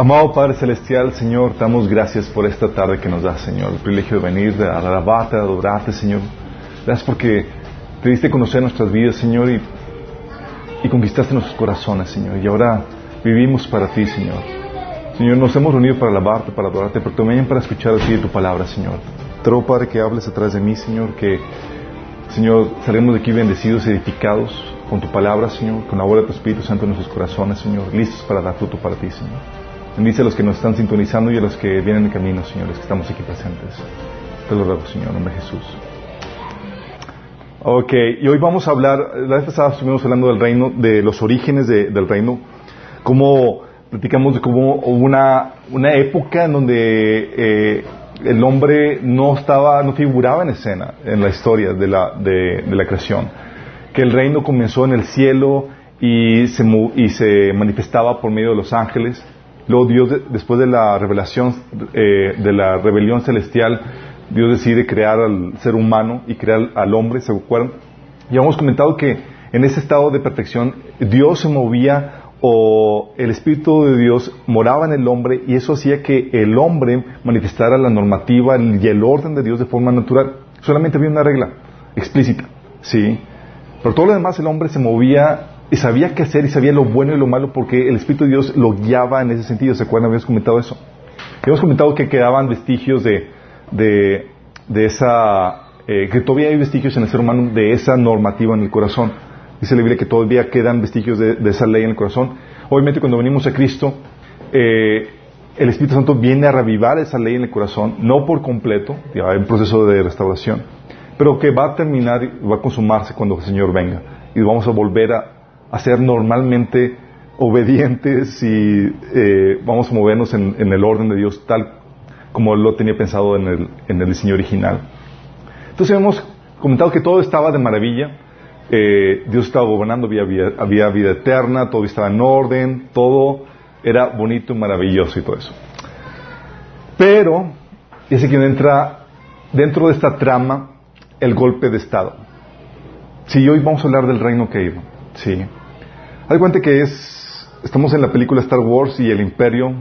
Amado Padre Celestial, Señor, damos gracias por esta tarde que nos das, Señor, el privilegio de venir, de alabarte, de adorarte, Señor. Gracias porque te diste conocer nuestras vidas, Señor, y, y conquistaste nuestros corazones, Señor. Y ahora vivimos para ti, Señor. Señor, nos hemos reunido para alabarte, para adorarte, pero también para escuchar de tu palabra, Señor. Te Padre, que hables atrás de mí, Señor, que, Señor, salgamos de aquí bendecidos, edificados con tu palabra, Señor, con la obra de tu Espíritu Santo en nuestros corazones, Señor, listos para dar fruto para ti, Señor. Bendice a los que nos están sintonizando y a los que vienen en camino, Señor, los que estamos aquí presentes. Te lo ruego, Señor, en nombre de Jesús. Ok, y hoy vamos a hablar, la vez pasada estuvimos hablando del reino, de los orígenes de- del reino, cómo platicamos de cómo hubo una, una época en donde eh, el hombre no estaba, no figuraba en escena en la historia de la, de, de la creación, que el reino comenzó en el cielo y se, y se manifestaba por medio de los ángeles, luego Dios, de- después de la revelación, eh, de la rebelión celestial, Dios decide crear al ser humano y crear al hombre, ¿se acuerdan? Y hemos comentado que en ese estado de perfección Dios se movía o el Espíritu de Dios moraba en el hombre y eso hacía que el hombre manifestara la normativa y el orden de Dios de forma natural. Solamente había una regla explícita, ¿sí? Pero todo lo demás el hombre se movía y sabía qué hacer y sabía lo bueno y lo malo porque el Espíritu de Dios lo guiaba en ese sentido. ¿Se acuerdan? Habíamos comentado eso. Hemos comentado que quedaban vestigios de, de, de esa, eh, que todavía hay vestigios en el ser humano de esa normativa en el corazón. Dice la Biblia que todavía quedan vestigios de, de esa ley en el corazón. Obviamente cuando venimos a Cristo, eh, el Espíritu Santo viene a revivar esa ley en el corazón, no por completo, ya hay un proceso de restauración, pero que va a terminar y va a consumarse cuando el Señor venga. Y vamos a volver a, a ser normalmente obedientes y eh, vamos a movernos en, el orden de Dios tal como lo tenía pensado en el, diseño original. Entonces hemos comentado que todo estaba de maravilla, eh, Dios estaba gobernando, había, vida- eterna, todo estaba en orden, todo era bonito, maravilloso y todo eso. Pero, y es aquí donde entra dentro de esta trama el golpe de Estado. Sí, hoy vamos a hablar del reino que iba. Sí. Hay cuenta que es, estamos en la película Star Wars y el imperio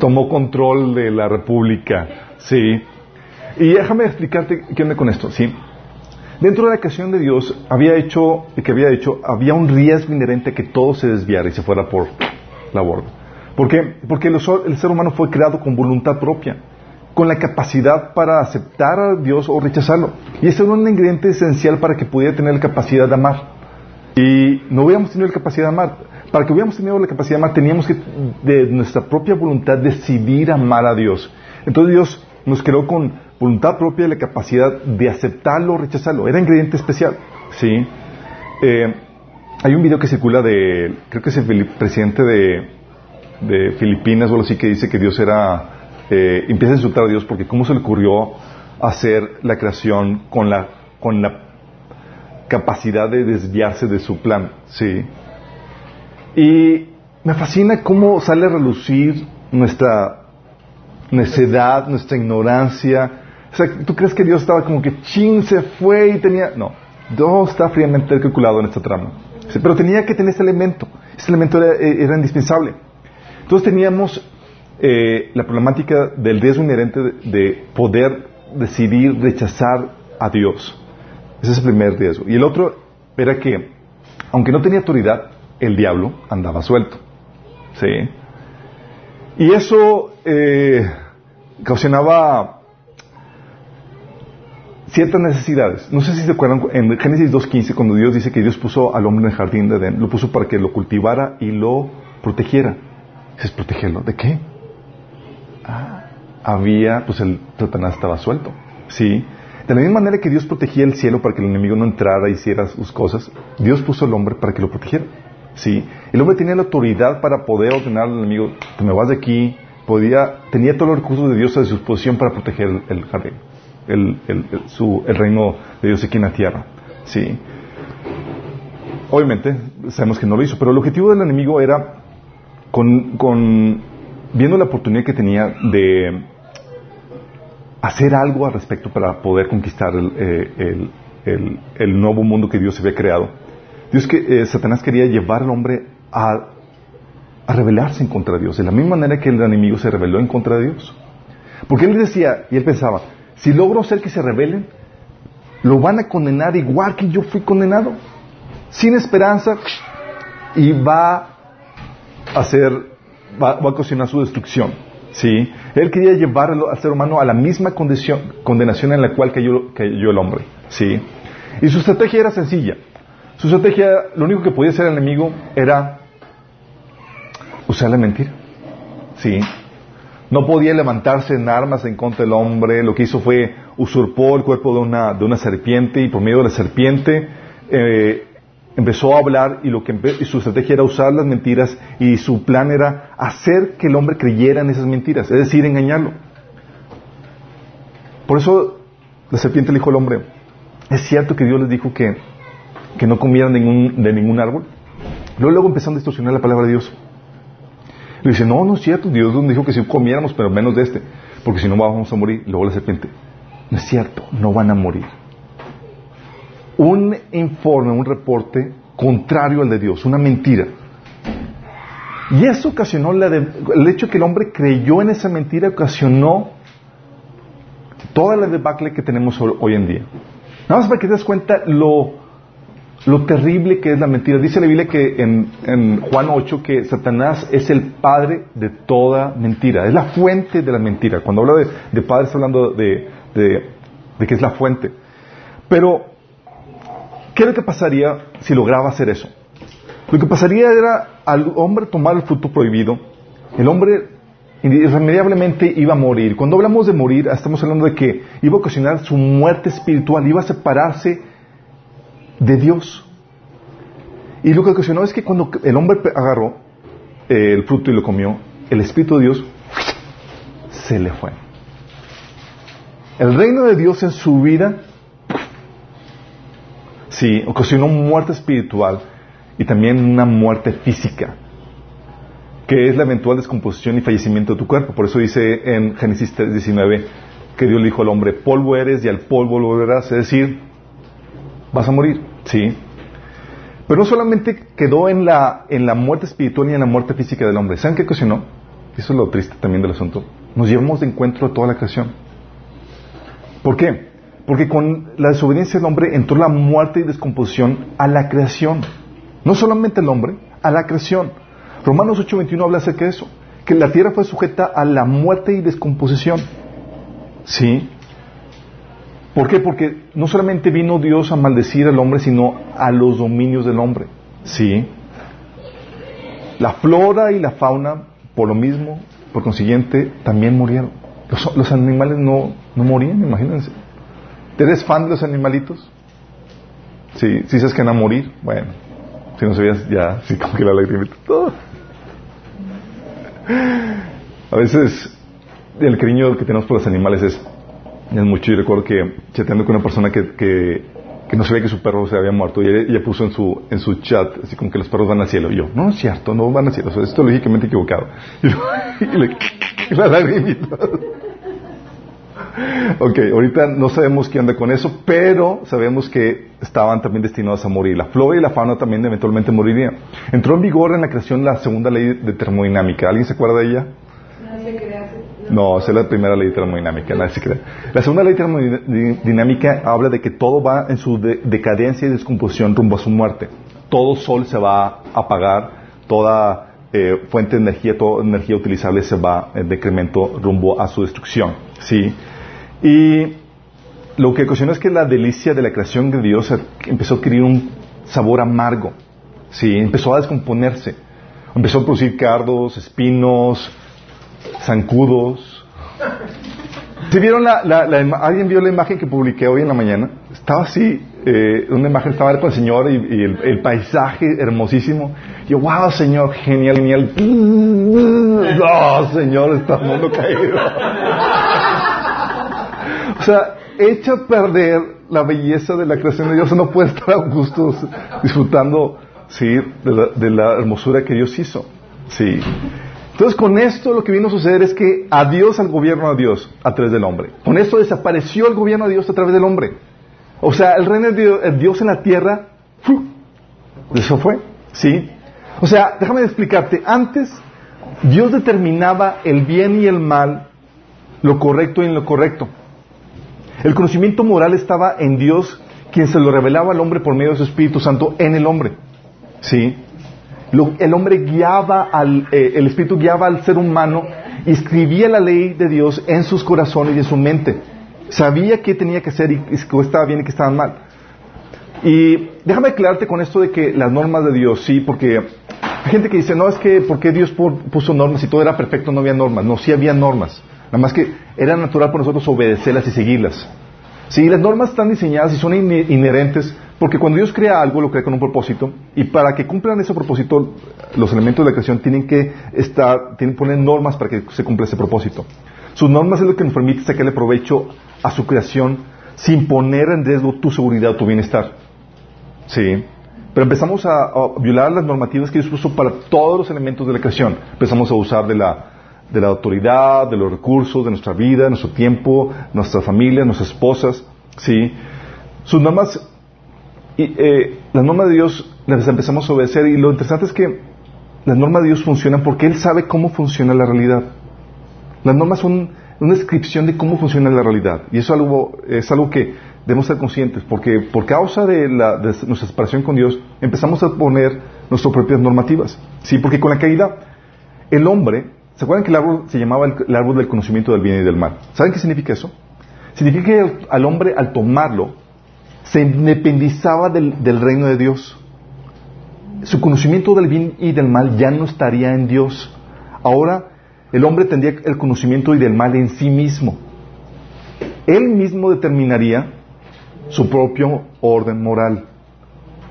tomó control de la república. Sí. Y déjame explicarte qué onda con esto. Sí. Dentro de la creación de Dios había hecho, que había hecho, había un riesgo inherente que todo se desviara y se fuera por la borda. ¿Por qué? Porque los- el ser humano fue creado con voluntad propia, con la capacidad para aceptar a Dios o rechazarlo. Y ese era un ingrediente esencial para que pudiera tener la capacidad de amar. Y no hubiéramos tenido la capacidad de amar. Para que hubiéramos tenido la capacidad de amar, teníamos que, de nuestra propia voluntad, decidir amar a Dios. Entonces Dios nos creó con voluntad propia la capacidad de aceptarlo o rechazarlo. Era ingrediente especial. ¿sí? Eh, hay un video que circula de, creo que es el presidente de, de Filipinas o algo así, que dice que Dios era, eh, empieza a insultar a Dios porque cómo se le ocurrió hacer la creación con la, con la capacidad de desviarse de su plan, ¿sí? Y me fascina cómo sale a relucir nuestra necedad, nuestra ignorancia. O sea, ¿tú crees que Dios estaba como que chin se fue y tenía... No, Dios está fríamente calculado en esta trama. Sí, Pero tenía que tener ese elemento. Ese elemento era, eh, era indispensable. Entonces teníamos eh, la problemática del riesgo inherente de, de poder decidir rechazar a Dios. Ese es el primer riesgo. Y el otro era que, aunque no tenía autoridad, el diablo andaba suelto. ¿Sí? Y eso eh, ocasionaba ciertas necesidades. No sé si se acuerdan, en Génesis 2.15, cuando Dios dice que Dios puso al hombre en el jardín de Edén, lo puso para que lo cultivara y lo protegiera. Dices, ¿protegerlo? ¿De qué? Ah, había, pues el Satanás estaba suelto. ¿Sí? De la misma manera que Dios protegía el cielo para que el enemigo no entrara y hiciera sus cosas, Dios puso al hombre para que lo protegiera. ¿Sí? El hombre tenía la autoridad para poder ordenar al enemigo, te me vas de aquí, podía, tenía todos los recursos de Dios a su disposición para proteger el, jardín, el, reino de Dios aquí en la tierra. ¿Sí? Obviamente, sabemos que no lo hizo, pero el objetivo del enemigo era, con- viendo la oportunidad que tenía de hacer algo al respecto para poder conquistar el, eh, el- nuevo mundo que Dios había creado. Dios que eh, Satanás quería llevar al hombre a, rebelarse en contra de Dios, de la misma manera que el enemigo se rebeló en contra de Dios. Porque él decía, y él pensaba, si logro hacer que se rebelen, lo van a condenar igual que yo fui condenado, sin esperanza, y va a hacer, va, a cocinar su destrucción. ¿Sí? Él quería llevar al ser humano a la misma condición, condenación en la cual cayó, cayó el hombre. ¿sí? Y su estrategia era sencilla. Su estrategia, lo único que podía hacer el enemigo era usar la mentira. ¿sí? No podía levantarse en armas en contra del hombre. Lo que hizo fue usurpó el cuerpo de una, de una serpiente y por medio de la serpiente eh, empezó a hablar y, lo que su estrategia era usar las mentiras y su plan era hacer que el hombre creyera en esas mentiras, es decir, engañarlo. Por eso la serpiente le dijo al hombre, ¿es cierto que Dios les dijo que, que no comieran de ningún, de ningún árbol? Luego, luego empezaron a distorsionar la palabra de Dios. Le dice, no, no es cierto, Dios nos dijo que si comiéramos, pero menos de este, porque si no vamos a morir. Luego la serpiente, no es cierto, no van a morir. Un informe, un reporte contrario al de Dios, una mentira. Y eso ocasionó el hecho que el hombre creyó en esa mentira, ocasionó toda la debacle que tenemos hoy en día. Nada más para que te des cuenta lo terrible que es la mentira. Dice la Biblia que en, Juan 8 que Satanás es el padre de toda mentira, es la fuente de la mentira. Cuando habla de, padre está hablando de, de, que es la fuente. Pero, ¿qué es lo que pasaría si lograba hacer eso? Lo que pasaría era al hombre tomar el fruto prohibido, el hombre irremediablemente iba a morir. Cuando hablamos de morir, estamos hablando de que iba a ocasionar su muerte espiritual, iba a separarse de Dios. Y lo que ocasionó es que cuando el hombre agarró eh, el fruto y lo comió, el Espíritu de Dios se le fue. El reino de Dios en su vida, sí, ocasionó muerte espiritual y también una muerte física, que es la eventual descomposición y fallecimiento de tu cuerpo. Por eso dice en Génesis 3:19 que Dios le dijo al hombre, polvo eres y al polvo volverás, es decir, vas a morir. ¿Sí? Pero no solamente quedó en la, en la muerte espiritual y en la muerte física del hombre. ¿Saben qué ocasionó? Eso es lo triste también del asunto. Nos llevamos de encuentro a toda la creación. ¿Por qué? Porque con la desobediencia del hombre entró la muerte y descomposición a la creación. No solamente al hombre, a la creación. Romanos 8:21 habla acerca de eso. Que la tierra fue sujeta a la muerte y descomposición. ¿Sí? ¿Por qué? Porque no solamente vino Dios a maldecir al hombre, sino a los dominios del hombre. ¿Sí? La flora y la fauna, por lo mismo, por consiguiente, también murieron. Los, animales no, no morían, imagínense. ¿Eres fan de los animalitos? Sí, si sabes que van a morir, bueno, si no sabías, ya, sí, como que la lagrimita, todo. A veces el cariño que tenemos por los animales es es mucho. y recuerdo que chateando con una persona que, que, no sabía que su perro se había muerto y ella, puso en su, en su chat así como que los perros van al cielo. Y yo, no es cierto, no van al cielo. O esto lógicamente equivocado. Y, le, la lagrimita. ok, ahorita no sabemos qué anda con eso, pero sabemos que estaban también destinados a morir. La flora y la fauna también eventualmente morirían. Entró en vigor en la creación la segunda ley de termodinámica. ¿Alguien se acuerda de ella? No, esa es la primera ley termodinámica, nadie se cree. La segunda ley termodinámica habla de que todo va en su decadencia y descomposición rumbo a su muerte. Todo sol se va a apagar, toda eh, fuente de energía, toda energía utilizable se va en decremento rumbo a su destrucción. ¿sí? Y lo que ocasionó es que la delicia de la creación de Dios empezó a adquirir un sabor amargo. ¿sí? Empezó a descomponerse. Empezó a producir cardos, espinos, zancudos. ¿Se vieron la, alguien vio la imagen que publiqué hoy en la mañana? Estaba así, eh, una imagen estaba con el Señor y, el, paisaje hermosísimo. Y yo, wow, Señor, genial, genial. No, Señor, está mundo caído. O sea, echa a perder la belleza de la creación de Dios. No puede estar a gusto disfrutando, sí, de la, de la hermosura que Dios hizo. Sí. Entonces, con esto lo que vino a suceder es que adiós al gobierno de Dios a través del hombre. Con esto desapareció el gobierno de Dios a través del hombre. O sea, el reino de Dios en la tierra, eso fue, ¿sí? O sea, déjame explicarte, antes Dios determinaba el bien y el mal, lo correcto y lo correcto. El conocimiento moral estaba en Dios, quien se lo revelaba al hombre por medio de su Espíritu Santo en el hombre. ¿Sí? el hombre guiaba al, eh, el Espíritu guiaba al ser humano y escribía la ley de Dios en sus corazones y en su mente. Sabía qué tenía que hacer y qué estaba bien y qué estaba mal. Y déjame aclararte con esto de que las normas de Dios, sí, porque hay gente que dice, no, es que, ¿por qué Dios puso normas y todo era perfecto, no había normas? No, sí había normas. Nada más que era natural para nosotros obedecerlas y seguirlas. Sí, las normas están diseñadas y son inherentes porque cuando Dios crea algo, lo crea con un propósito, y para que cumplan ese propósito, los elementos de la creación tienen que estar, tienen que poner normas para que se cumpla ese propósito. Sus normas es lo que nos permite sacarle provecho a su creación sin poner en riesgo tu seguridad o tu bienestar. Sí. Pero empezamos a, violar las normativas que Dios puso para todos los elementos de la creación. Empezamos a usar de la, de la autoridad, de los recursos, de nuestra vida, nuestro tiempo, nuestra familia, nuestras esposas. Sí. Sus normas y eh, las normas de Dios las empezamos a obedecer y lo interesante es que las normas de Dios funcionan porque Él sabe cómo funciona la realidad. Las normas son una descripción de cómo funciona la realidad y eso es algo, que debemos ser conscientes porque por causa de, la, de nuestra separación con Dios empezamos a poner nuestras propias normativas. Sí, porque con la caída el hombre, ¿se acuerdan que el árbol se llamaba el, árbol del conocimiento del bien y del mal? ¿Saben qué significa eso? Significa que al hombre al tomarlo se independizaba del, reino de Dios. Su conocimiento del bien y del mal ya no estaría en Dios. Ahora el hombre tendría el conocimiento y del mal en sí mismo. Él mismo determinaría su propio orden moral.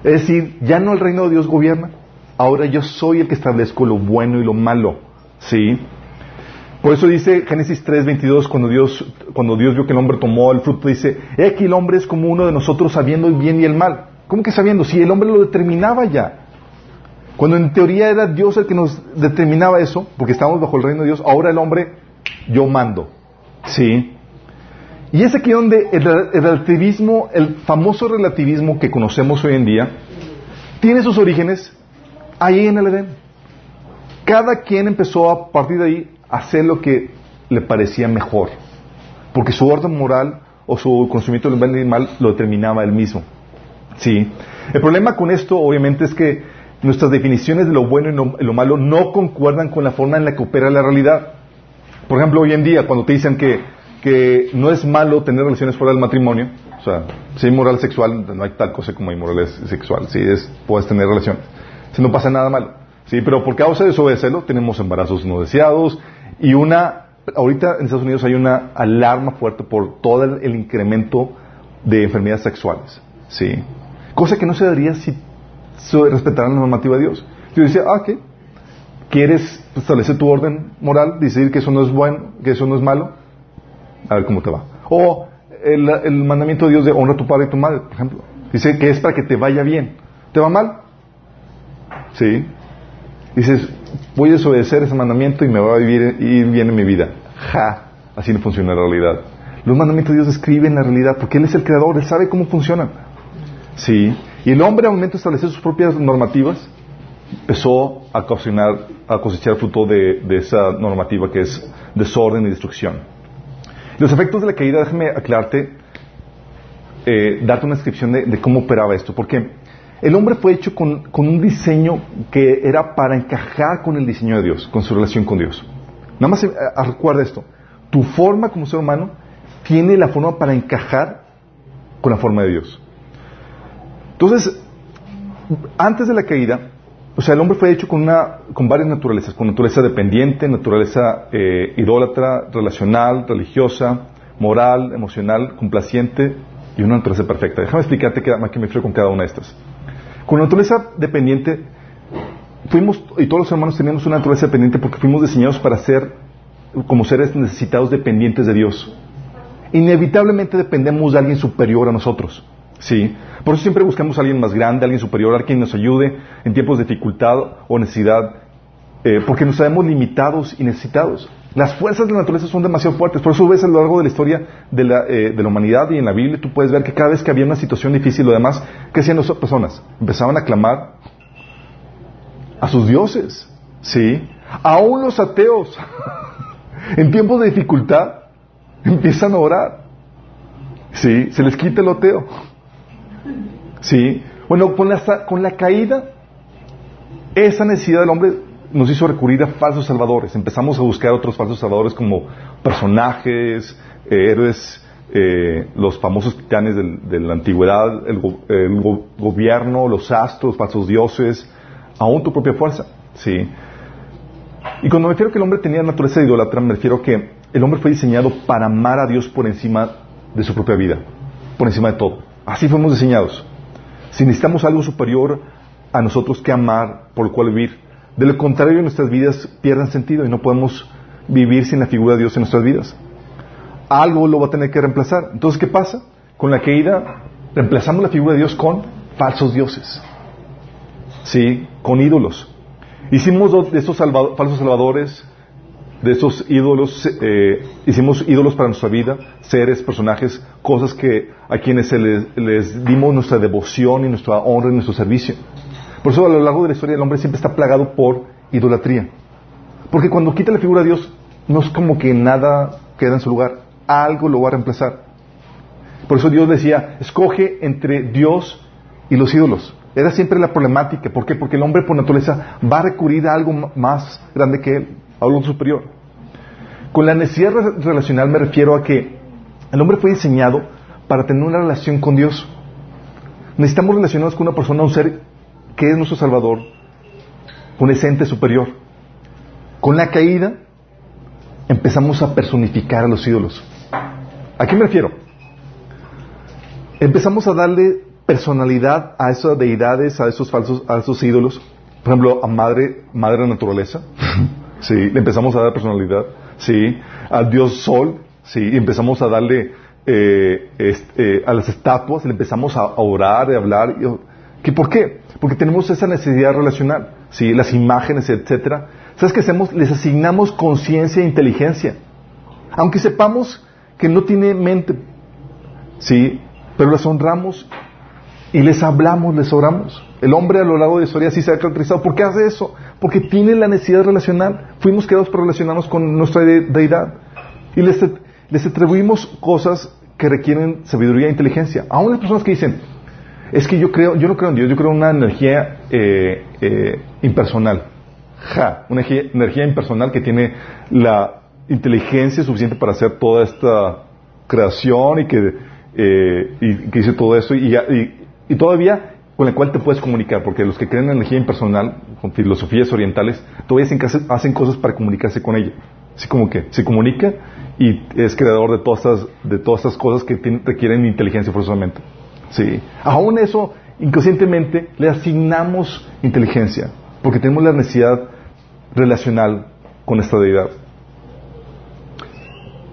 Es decir, ya no el reino de Dios gobierna, ahora yo soy el que establezco lo bueno y lo malo. ¿Sí? Por eso dice Génesis 3:22, cuando Dios, cuando Dios vio que el hombre tomó el fruto, dice, he aquí el hombre es como uno de nosotros sabiendo el bien y el mal. ¿Cómo que sabiendo? Si el hombre lo determinaba ya. Cuando en teoría era Dios el que nos determinaba eso, porque estábamos bajo el reino de Dios, ahora el hombre, yo mando. ¿Sí? Y es aquí donde el, el relativismo, el famoso relativismo que conocemos hoy en día, tiene sus orígenes ahí en el Edén. Cada quien empezó a partir de ahí hacer lo que le parecía mejor, porque su orden moral o su conocimiento del bien y del mal lo determinaba él mismo. ¿Sí? El problema con esto, obviamente, es que nuestras definiciones de lo bueno y lo, malo no concuerdan con la forma en la que opera la realidad. Por ejemplo, hoy en día, cuando te dicen que, que no es malo tener relaciones fuera del matrimonio, o sea, si hay moral sexual, no hay tal cosa como moral sexual, si es, puedes tener relación, si no pasa nada malo. Sí, pero por causa de desobedecerlo tenemos embarazos no deseados, y una, ahorita en Estados Unidos hay una alarma fuerte por todo el, incremento de enfermedades sexuales. ¿sí? Cosa que no se daría si se respetara la normativa de Dios. Yo decía, ah, ¿qué? ¿Quieres establecer tu orden moral? Decidir que eso no es bueno, que eso no es malo. A ver cómo te va. O el, el mandamiento de Dios de honra a tu padre y tu madre, por ejemplo. Dice que es para que te vaya bien. ¿Te va mal? Sí. Dices, voy a desobedecer ese mandamiento y me va a vivir, ir bien en mi vida. Ja, así no funciona la realidad. Los mandamientos de Dios describen la realidad porque Él es el creador, Él sabe cómo funcionan. Sí, y el hombre al momento de establecer sus propias normativas empezó a cocinar, a cosechar fruto de, esa normativa que es desorden y destrucción. Los efectos de la caída, déjame aclararte, eh, darte una descripción de, de, cómo operaba esto, porque el hombre fue hecho con, un diseño que era para encajar con el diseño de Dios, con su relación con Dios. Nada más eh, recuerda esto. Tu forma como ser humano tiene la forma para encajar con la forma de Dios. Entonces, antes de la caída, o sea, el hombre fue hecho con, una, con varias naturalezas, con naturaleza dependiente, naturaleza eh, idólatra, relacional, religiosa, moral, emocional, complaciente y una naturaleza perfecta. Déjame explicarte que me refiero con cada una de estas. Con la naturaleza dependiente, fuimos, y todos los hermanos tenemos una naturaleza dependiente porque fuimos diseñados para ser, como seres necesitados, dependientes de Dios. Inevitablemente dependemos de alguien superior a nosotros. ¿sí? Por eso siempre buscamos a alguien más grande, alguien superior, alguien que nos ayude en tiempos de dificultad o necesidad, eh, porque nos sabemos limitados y necesitados. Las fuerzas de la naturaleza son demasiado fuertes. Por eso ves a lo largo de la historia de la, eh, de la, humanidad y en la Biblia, tú puedes ver que cada vez que había una situación difícil o demás, ¿qué hacían las personas? Empezaban a clamar a sus dioses. ¿Sí? Aún los ateos, en tiempos de dificultad, empiezan a orar. ¿Sí? Se les quita el ateo. ¿Sí? Bueno, con la, con la caída, esa necesidad del hombre nos hizo recurrir a falsos salvadores. Empezamos a buscar otros falsos salvadores como personajes, eh, héroes, eh, los famosos titanes de la antigüedad, el, gobierno, los astros, falsos dioses, aún tu propia fuerza. ¿sí? Y cuando me refiero a que el hombre tenía naturaleza de idolatra, me refiero a que el hombre fue diseñado para amar a Dios por encima de su propia vida, por encima de todo. Así fuimos diseñados. Si necesitamos algo superior a nosotros que amar, por el cual vivir, de lo contrario nuestras vidas pierden sentido y no podemos vivir sin la figura de Dios en nuestras vidas. Algo lo va a tener que reemplazar. Entonces, ¿qué pasa? Con la caída reemplazamos la figura de Dios con falsos dioses. ¿Sí? Con ídolos. Hicimos de esos falsos salvadores, de esos ídolos, eh, hicimos ídolos para nuestra vida, seres, personajes, cosas que a quienes se les, dimos nuestra devoción y nuestra honra y nuestro servicio. Por eso a lo largo de la historia el hombre siempre está plagado por idolatría. Porque cuando quita la figura de Dios, no es como que nada queda en su lugar, algo lo va a reemplazar. Por eso Dios decía, escoge entre Dios y los ídolos. Era siempre la problemática. ¿Por qué? Porque el hombre por naturaleza va a recurrir a algo más grande que él, a algo superior. Con la necesidad relacional me refiero a que el hombre fue diseñado para tener una relación con Dios. Necesitamos relacionarnos con una persona, un ser que es nuestro Salvador, un ente superior. Con la caída empezamos a personificar a los ídolos. ¿A qué me refiero? Empezamos a darle personalidad a esas deidades, a esos falsos, a esos ídolos. Por ejemplo, a madre, madre naturaleza. Sí, le empezamos a dar personalidad. Sí, al dios sol. Sí, y empezamos a darle eh, eh, a las estatuas, le empezamos a, orar, a hablar. ¿Qué, ¿Por qué? Porque tenemos esa necesidad relacional. Sí, las imágenes, etcétera. ¿Sabes qué hacemos? Les asignamos conciencia e inteligencia. Aunque sepamos que no tiene mente. Sí, pero las honramos y les hablamos, les oramos. El hombre a lo largo de la historia sí se ha caracterizado. ¿Por qué hace eso? Porque tiene la necesidad relacional. Fuimos creados para relacionarnos con nuestra deidad. Y les, les atribuimos cosas que requieren sabiduría e inteligencia. Aún las personas que dicen, es que yo creo, yo no creo en Dios, yo creo en una energía eh, eh, impersonal. Ja, una energía, impersonal que tiene la inteligencia suficiente para hacer toda esta creación y que, eh, y que dice todo esto y, y, y todavía con la cual te puedes comunicar, porque los que creen en energía impersonal, con filosofías orientales, todavía hacen, cosas para comunicarse con ella. Así como que se comunica y es creador de todas estas, de todas estas cosas que requieren inteligencia forzosamente. Sí. Aún eso, inconscientemente, le asignamos inteligencia, porque tenemos la necesidad relacional con esta deidad.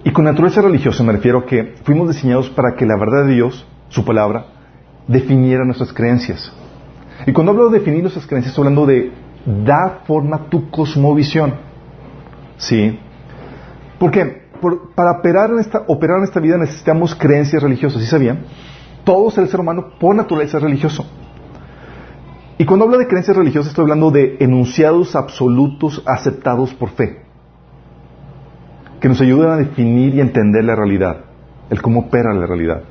Y con naturaleza religiosa me refiero a que fuimos diseñados para que la verdad de Dios, su palabra, definiera nuestras creencias. Y cuando hablo de definir nuestras creencias, estoy hablando de dar forma a tu cosmovisión. ¿Sí? Porque para operar en, esta, operar en esta vida necesitamos creencias religiosas, ¿sí sabían? Todo el ser humano por naturaleza es religioso. Y cuando hablo de creencias religiosas estoy hablando de enunciados absolutos aceptados por fe, que nos ayudan a definir y entender la realidad, el cómo opera la realidad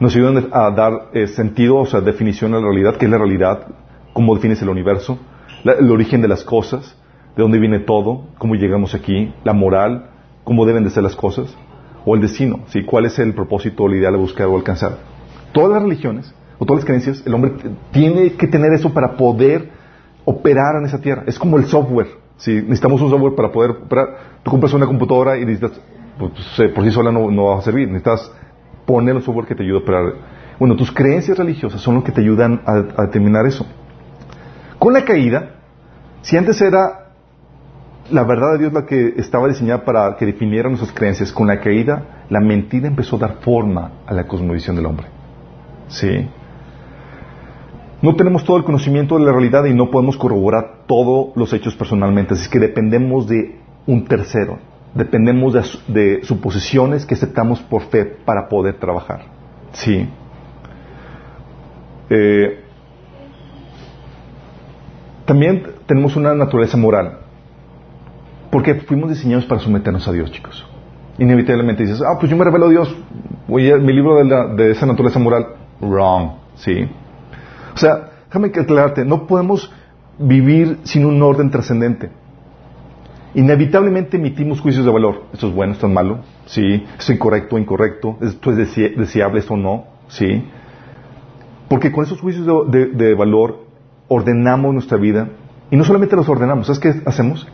nos ayudan a dar eh, sentido, o sea, definición a la realidad, qué es la realidad, cómo defines el universo, el origen de las cosas, de dónde viene todo, cómo llegamos aquí, la moral, cómo deben de ser las cosas, o el destino, ¿sí? cuál es el propósito o la idea de buscar o alcanzar. Todas las religiones, o todas las creencias, el hombre tiene que tener eso para poder operar en esa tierra. Es como el software. ¿sí? Necesitamos un software para poder operar. Tú compras una computadora y necesitas, pues, por sí sola no, va a servir. Necesitas poner el software que te ayuda a operar. Bueno, tus creencias religiosas son lo que te ayudan a, determinar eso. Con la caída, si antes era la verdad de Dios la que estaba diseñada para que definiera nuestras creencias, con la caída, la mentira empezó a dar forma a la cosmovisión del hombre. ¿Sí? No tenemos todo el conocimiento de la realidad y no podemos corroborar todos los hechos personalmente, así que dependemos de un tercero, dependemos de, suposiciones que aceptamos por fe para poder trabajar. Sí. Eh, también tenemos una naturaleza moral. Porque fuimos diseñados para someternos a Dios, chicos. Inevitablemente dices, ah, pues yo me revelo a Dios, voy mi libro de, la, de esa naturaleza moral. Wrong, ¿sí? O sea, déjame aclararte, no podemos vivir sin un orden trascendente. Inevitablemente emitimos juicios de valor. Esto es bueno, esto es malo, ¿sí? Esto es incorrecto, incorrecto. Esto es deseable, esto no, ¿sí? Porque con esos juicios de, valor ordenamos nuestra vida y no solamente los ordenamos, ¿sabes qué hacemos?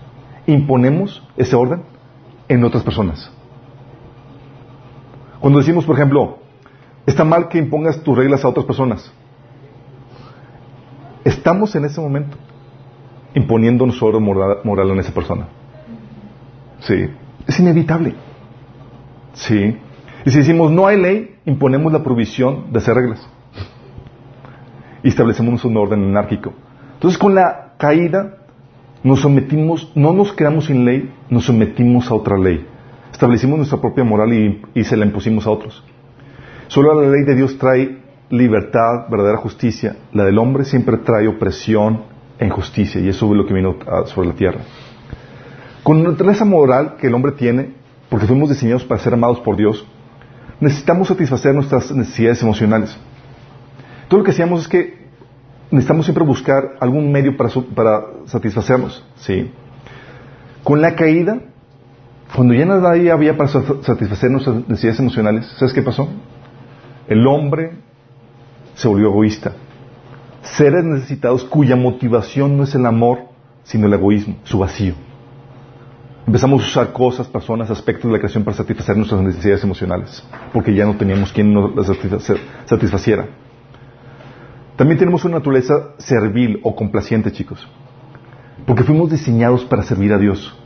Imponemos ese orden en otras personas. Cuando decimos, por ejemplo, está mal que impongas tus reglas a otras personas, estamos en ese momento imponiendo nuestro orden moral en esa persona. Sí, es inevitable. Sí. Y si decimos no hay ley, imponemos la provisión de hacer reglas. Y establecemos un orden anárquico. Entonces con la caída nos sometimos, no nos quedamos sin ley, nos sometimos a otra ley. Establecimos nuestra propia moral y, y se la impusimos a otros. Solo la ley de Dios trae libertad, verdadera justicia. La del hombre siempre trae opresión e injusticia. Y eso es lo que vino sobre la tierra. Con la naturaleza moral que el hombre tiene, porque fuimos diseñados para ser amados por Dios, necesitamos satisfacer nuestras necesidades emocionales. Todo lo que hacíamos es que necesitamos siempre buscar algún medio para, para satisfacernos. ¿sí? Con la caída, cuando ya nada había para satisfacer nuestras necesidades emocionales, ¿sabes qué pasó? El hombre se volvió egoísta. Seres necesitados cuya motivación no es el amor, sino el egoísmo, su vacío. Empezamos a usar cosas, personas, aspectos de la creación para satisfacer nuestras necesidades emocionales, porque ya no teníamos quien nos las satisfaciera. También tenemos una naturaleza servil o complaciente, chicos, porque fuimos diseñados para servir a Dios.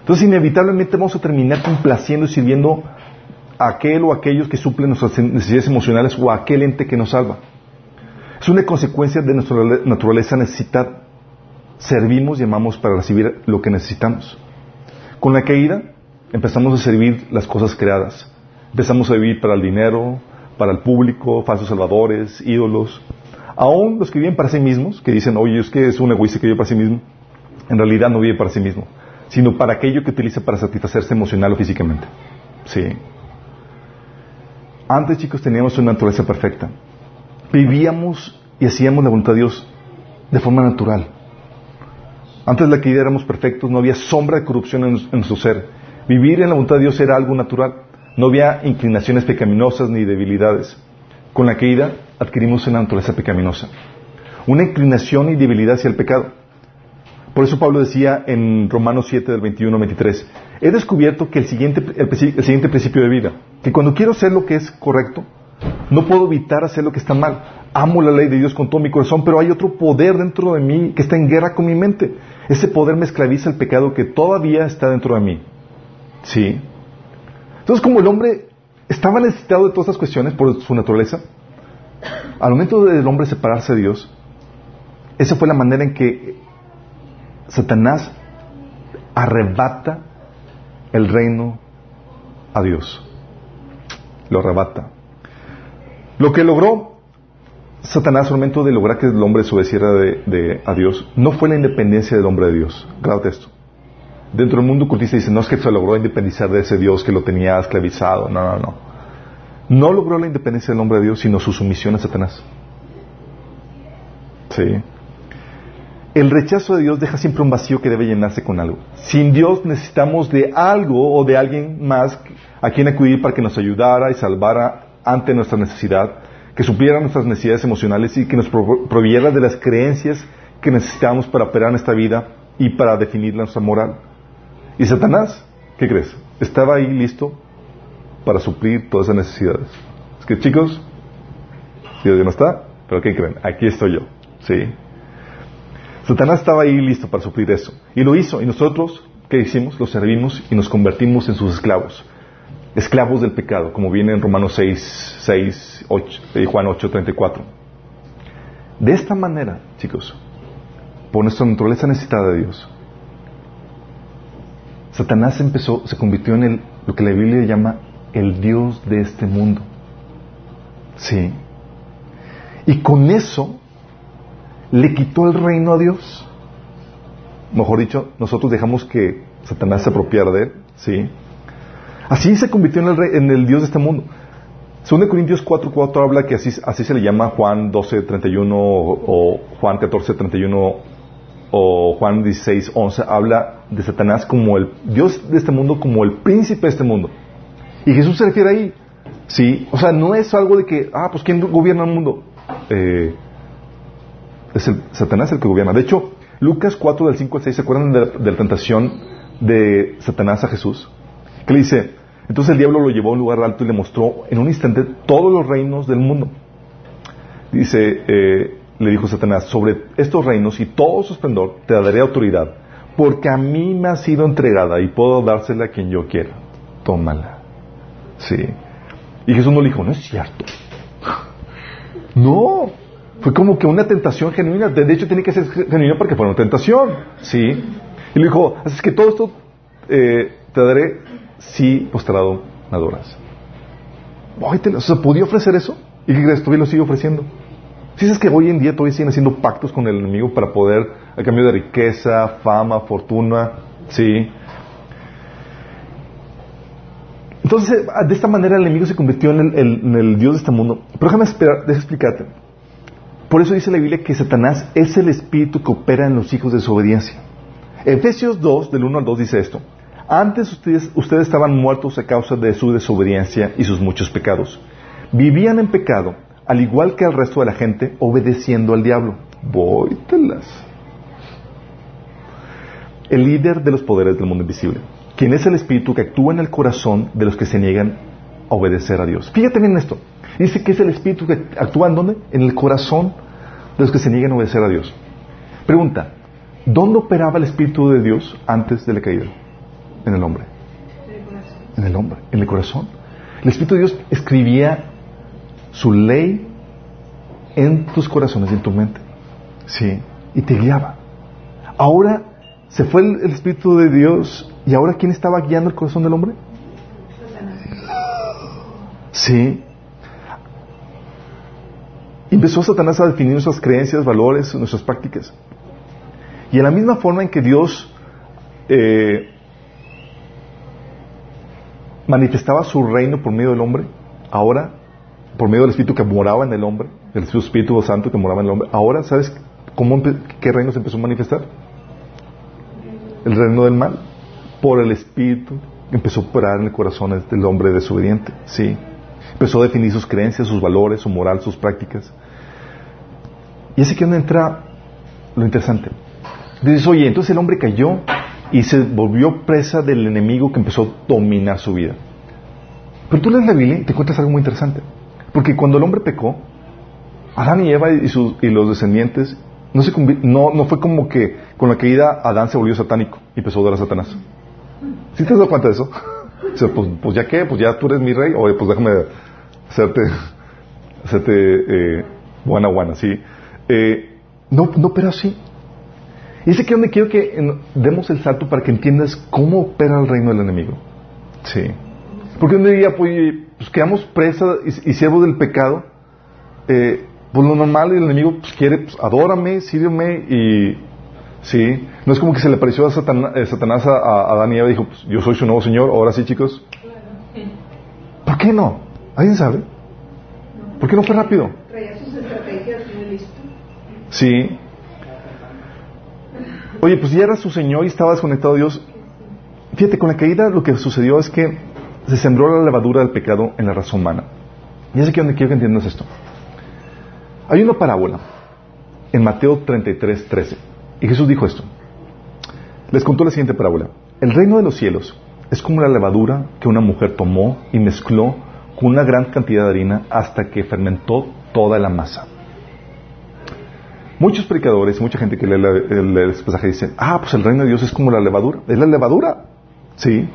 Entonces, inevitablemente vamos a terminar complaciendo y sirviendo aquel o aquellos que suplen nuestras necesidades emocionales o aquel ente que nos salva. Es una consecuencia de nuestra naturaleza necesitar. Servimos y amamos para recibir lo que necesitamos. Con la caída empezamos a servir las cosas creadas. Empezamos a vivir para el dinero, para el público, falsos salvadores, ídolos. Aún los que viven para sí mismos, que dicen, oye, es que es un egoísta que vive para sí mismo, en realidad no vive para sí mismo, sino para aquello que utiliza para satisfacerse emocional o físicamente. Sí. Antes, chicos, teníamos una naturaleza perfecta. Vivíamos y hacíamos la voluntad de Dios de forma natural. Antes de la caída éramos perfectos, no había sombra de corrupción en, nuestro ser. Vivir en la voluntad de Dios era algo natural. No había inclinaciones pecaminosas ni debilidades. Con la caída adquirimos una naturaleza pecaminosa. Una inclinación y debilidad hacia el pecado. Por eso Pablo decía en Romanos 7 del 21 al 23, he descubierto que el siguiente, el siguiente principio de vida, que cuando quiero hacer lo que es correcto, no puedo evitar hacer lo que está mal. Amo la ley de Dios con todo mi corazón, pero hay otro poder dentro de mí que está en guerra con mi mente. Ese poder me esclaviza el pecado que todavía está dentro de mí. ¿Sí? Entonces, como el hombre estaba necesitado de todas estas cuestiones por su naturaleza, al momento del hombre separarse de Dios, esa fue la manera en que Satanás arrebata el reino a Dios. Lo arrebata. Lo que logró Satanás, al momento de lograr que el hombre obedeciera de, a Dios, no fue la independencia del hombre de Dios. Grábate esto. Dentro del mundo cultista dice, no es que se logró independizar de ese Dios que lo tenía esclavizado. No, no, no. No logró la independencia del hombre de Dios, sino su sumisión a Satanás. Sí. El rechazo de Dios deja siempre un vacío que debe llenarse con algo. Sin Dios necesitamos de algo o de alguien más a quien acudir para que nos ayudara y salvara ante nuestra necesidad que supiera nuestras necesidades emocionales y que nos proveyera de las creencias que necesitamos para operar en esta vida y para definir nuestra moral. Y Satanás, ¿qué crees? Estaba ahí listo para suplir todas esas necesidades. Es que chicos, Dios ya no está, pero ¿qué creen? Aquí estoy yo. ¿Sí? Satanás estaba ahí listo para suplir eso. Y lo hizo. Y nosotros, ¿qué hicimos? Lo servimos y nos convertimos en sus esclavos esclavos del pecado, como viene en Romanos 6, 6 8, y Juan 8, 34. De esta manera, chicos, por nuestra naturaleza necesitada de Dios, Satanás empezó, se convirtió en el, lo que la Biblia llama el Dios de este mundo. Sí. Y con eso le quitó el reino a Dios. Mejor dicho, nosotros dejamos que Satanás se apropiara de él. ¿sí? Así se convirtió en el, rey, en el Dios de este mundo. Según Corintios 4.4 habla que así, así se le llama Juan 12.31 o, o Juan 14.31 o Juan 16.11 habla de Satanás como el Dios de este mundo, como el príncipe de este mundo. Y Jesús se refiere ahí. Sí, o sea, no es algo de que, ah, pues ¿quién gobierna el mundo? Eh, es el, Satanás el que gobierna. De hecho, Lucas 4 del 5 al 6, ¿se acuerdan de, la tentación de Satanás a Jesús? Que le dice, entonces el diablo lo llevó a un lugar alto y le mostró en un instante todos los reinos del mundo. Dice, eh, le dijo Satanás, sobre estos reinos y todo su esplendor te daré autoridad, porque a mí me ha sido entregada y puedo dársela a quien yo quiera. Tómala. Sí. Y Jesús no le dijo, no es cierto. No. Fue como que una tentación genuina. De hecho, tiene que ser genuina porque fue una tentación. Sí. Y le dijo, así que todo esto eh, te daré si postrado me adoras. o sea, ¿podía ofrecer eso? ¿Y? Todavía lo sigue ofreciendo. Si es que hoy en día todavía siguen haciendo pactos con el enemigo para poder, a cambio de riqueza, fama, fortuna, sí. Entonces, de esta manera el enemigo se convirtió en el, Dios de este mundo. Pero déjame, esperar, déjame explicarte. Por eso dice la Biblia que Satanás es el espíritu que opera en los hijos de desobediencia. Efesios 2, del 1 al 2, dice esto. Antes ustedes, ustedes estaban muertos a causa de su desobediencia y sus muchos pecados. Vivían en pecado, al igual que el resto de la gente, obedeciendo al diablo. Vóytelas. El líder de los poderes del mundo invisible quien es el espíritu que actúa en el corazón de los que se niegan a obedecer a Dios. Fíjate bien en esto. Dice que es el espíritu que actúa en dónde? En el corazón de los que se niegan a obedecer a Dios. Pregunta, ¿dónde operaba el espíritu de Dios antes de la caída? En el hombre. En el hombre, en el corazón. El espíritu de Dios escribía su ley en tus corazones en tu mente. Sí, y te guiaba. Ahora se fue el espíritu de Dios ¿Y ahora quién estaba guiando el corazón del hombre? Sí. Empezó Satanás a definir nuestras creencias, valores, nuestras prácticas. Y en la misma forma en que Dios eh, manifestaba su reino por medio del hombre, ahora, por medio del Espíritu que moraba en el hombre, el Espíritu Santo que moraba en el hombre, ahora, ¿sabes cómo, qué reino se empezó a manifestar? El reino del mal por el Espíritu empezó a operar en el corazón del hombre desobediente, ¿sí? Empezó a definir sus creencias, sus valores, su moral, sus prácticas. Y es aquí donde entra lo interesante. Dices, oye, entonces el hombre cayó y se volvió presa del enemigo que empezó a dominar su vida. Pero tú lees la Biblia y te encuentras algo muy interesante. Porque cuando el hombre pecó, Adán y Eva y, sus, y los descendientes, no, se no, no fue como que con la caída Adán se volvió satánico y empezó a dar a Satanás. ¿Sí te das cuenta de eso? pues, pues, ya qué, pues ya tú eres mi rey, oye, pues déjame hacerte, hacerte eh, buena buena, ¿sí? Eh, no, no, pero sí. Y es aquí donde quiero que demos el salto para que entiendas cómo opera el reino del enemigo. Sí. Porque uno diría, pues, pues quedamos presa y, siervos del pecado. Eh, pues lo normal, el enemigo pues, quiere, pues adórame, sírveme y Sí, no es como que se le apareció a eh, Satanás, a, Adán y Eva y dijo, pues, yo soy su nuevo Señor, ahora sí chicos. ¿Por qué no? ¿Alguien sabe? ¿Por qué no fue rápido? Sí. Oye, pues ya era su Señor y estaba desconectado de Dios. Fíjate, con la caída lo que sucedió es que se sembró la levadura del pecado en la raza humana. Y es aquí donde quiero que entiendas esto. Hay una parábola en Mateo 33, 13 y Jesús dijo esto. Les contó la siguiente parábola. El reino de los cielos es como la levadura que una mujer tomó y mezcló una gran cantidad de harina hasta que fermentó toda la masa. Muchos predicadores, mucha gente que lee, el, este pasaje dicen, ah, pues el reino de Dios es como la levadura. Es la levadura. Sí.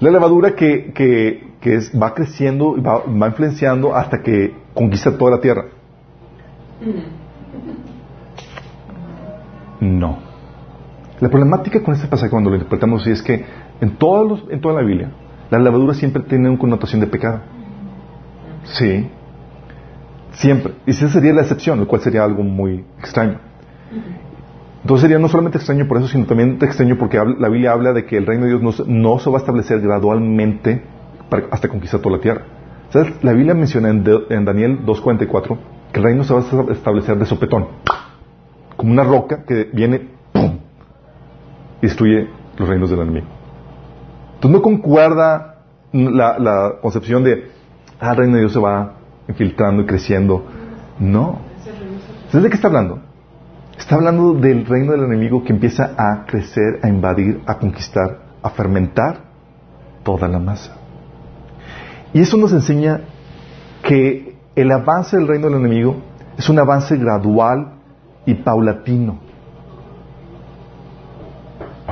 La levadura que, que, va creciendo y va, influenciando hasta que conquista toda la tierra. No. La problemática con este pasaje cuando lo interpretamos así es que en, todos en toda la Biblia la levadura siempre tiene una connotación de pecado. Sí. Siempre. Y esa sería la excepción, lo cual sería algo muy extraño. Entonces sería no solamente extraño por eso, sino también extraño porque la Biblia habla de que el reino de Dios no, se va a establecer gradualmente hasta conquistar toda la tierra. ¿Sabes? La Biblia menciona en, en Daniel 2.44 que el reino se va a establecer de sopetón, como una roca que viene y destruye los reinos del enemigo. Entonces no concuerda la, concepción de, ah, el reino de Dios se va infiltrando y creciendo. No. ¿Sabes de qué está hablando? Está hablando del reino del enemigo que empieza a crecer, a invadir, a conquistar, a fermentar toda la masa. Y eso nos enseña que el avance del reino del enemigo es un avance gradual y paulatino.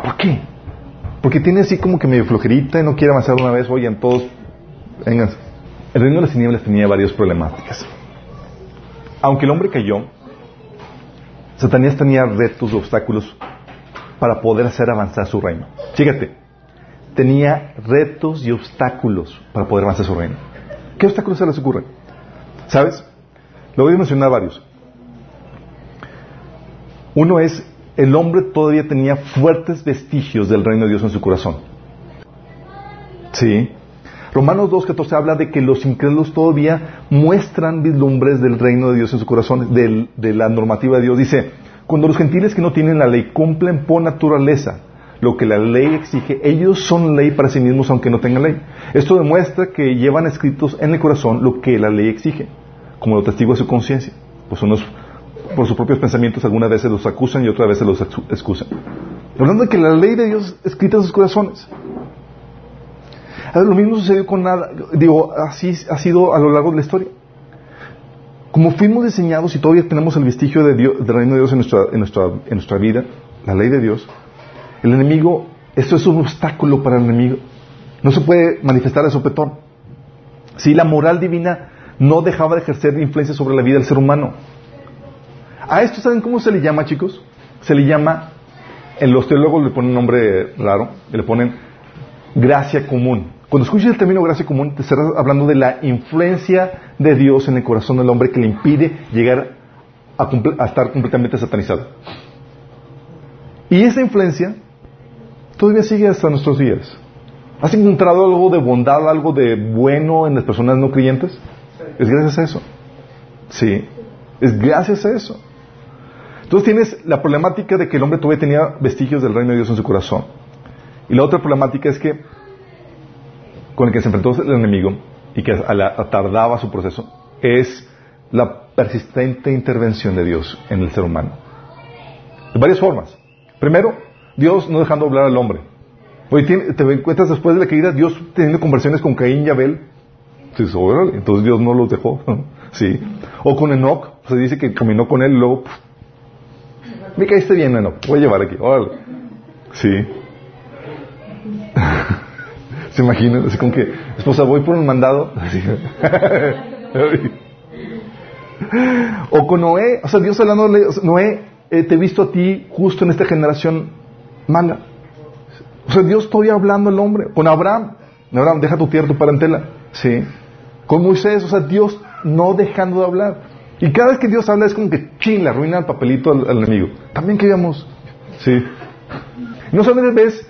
¿Por qué? Porque tiene así como que medio flojerita y no quiere avanzar una vez, oigan, todos, vengan. El reino de las tinieblas tenía varias problemáticas. Aunque el hombre cayó, Satanás tenía retos, obstáculos para poder hacer avanzar su reino. Fíjate, tenía retos y obstáculos para poder avanzar su reino. ¿Qué obstáculos se les ocurren? ¿Sabes? Lo voy a mencionar varios. Uno es, el hombre todavía tenía fuertes vestigios del reino de Dios en su corazón. ¿Sí? Romanos 2.14 habla de que los incrédulos todavía muestran vislumbres del reino de Dios en su corazón, de la normativa de Dios. Dice, cuando los gentiles que no tienen la ley cumplen por naturaleza lo que la ley exige, ellos son ley para sí mismos aunque no tengan ley. Esto demuestra que llevan escritos en el corazón lo que la ley exige, como lo testigo de su conciencia. Pues unos, por sus propios pensamientos, algunas veces los acusan y otras veces los excusan. Hablando de que la ley de Dios escrita en sus corazones lo mismo sucedió con nada, digo, así ha sido a lo largo de la historia. Como fuimos diseñados y todavía tenemos el vestigio de Dios, del reino de Dios en nuestra, en, nuestra, en nuestra vida, la ley de Dios, el enemigo, esto es un obstáculo para el enemigo. No se puede manifestar de sopetón. Si la moral divina no dejaba de ejercer influencia sobre la vida del ser humano. A esto, ¿saben cómo se le llama, chicos? Se le llama, en los teólogos le ponen un nombre raro, le ponen gracia común. Cuando escuchas el término gracia común, te estás hablando de la influencia de Dios en el corazón del hombre que le impide llegar a, estar completamente satanizado. Y esa influencia todavía sigue hasta nuestros días. ¿Has encontrado algo de bondad, algo de bueno en las personas no creyentes? Es gracias a eso. Sí, es gracias a eso. Entonces tienes la problemática de que el hombre todavía tenía vestigios del reino de Dios en su corazón. Y la otra problemática es que con el que se enfrentó el enemigo y que tardaba su proceso es la persistente intervención de Dios en el ser humano. De varias formas. Primero, Dios no dejando hablar al hombre. Hoy te encuentras después de la caída, Dios teniendo conversiones con Caín y Abel. Entonces Dios no los dejó. sí. O con Enoch, se dice que caminó con él y luego, me caíste bien, Enoch, voy a llevar aquí. Órale. Sí. ¿Se imaginan? Así como que, esposa, voy por un mandado. o con Noé, o sea, Dios hablando, Noé, eh, te he visto a ti justo en esta generación mala. O sea, Dios todavía hablando al hombre. Con Abraham, Abraham, deja tu tierra, tu parentela. Sí. Con Moisés, o sea, Dios no dejando de hablar. Y cada vez que Dios habla es como que ching, le arruina el papelito al, enemigo. También queríamos. Sí. No solamente ves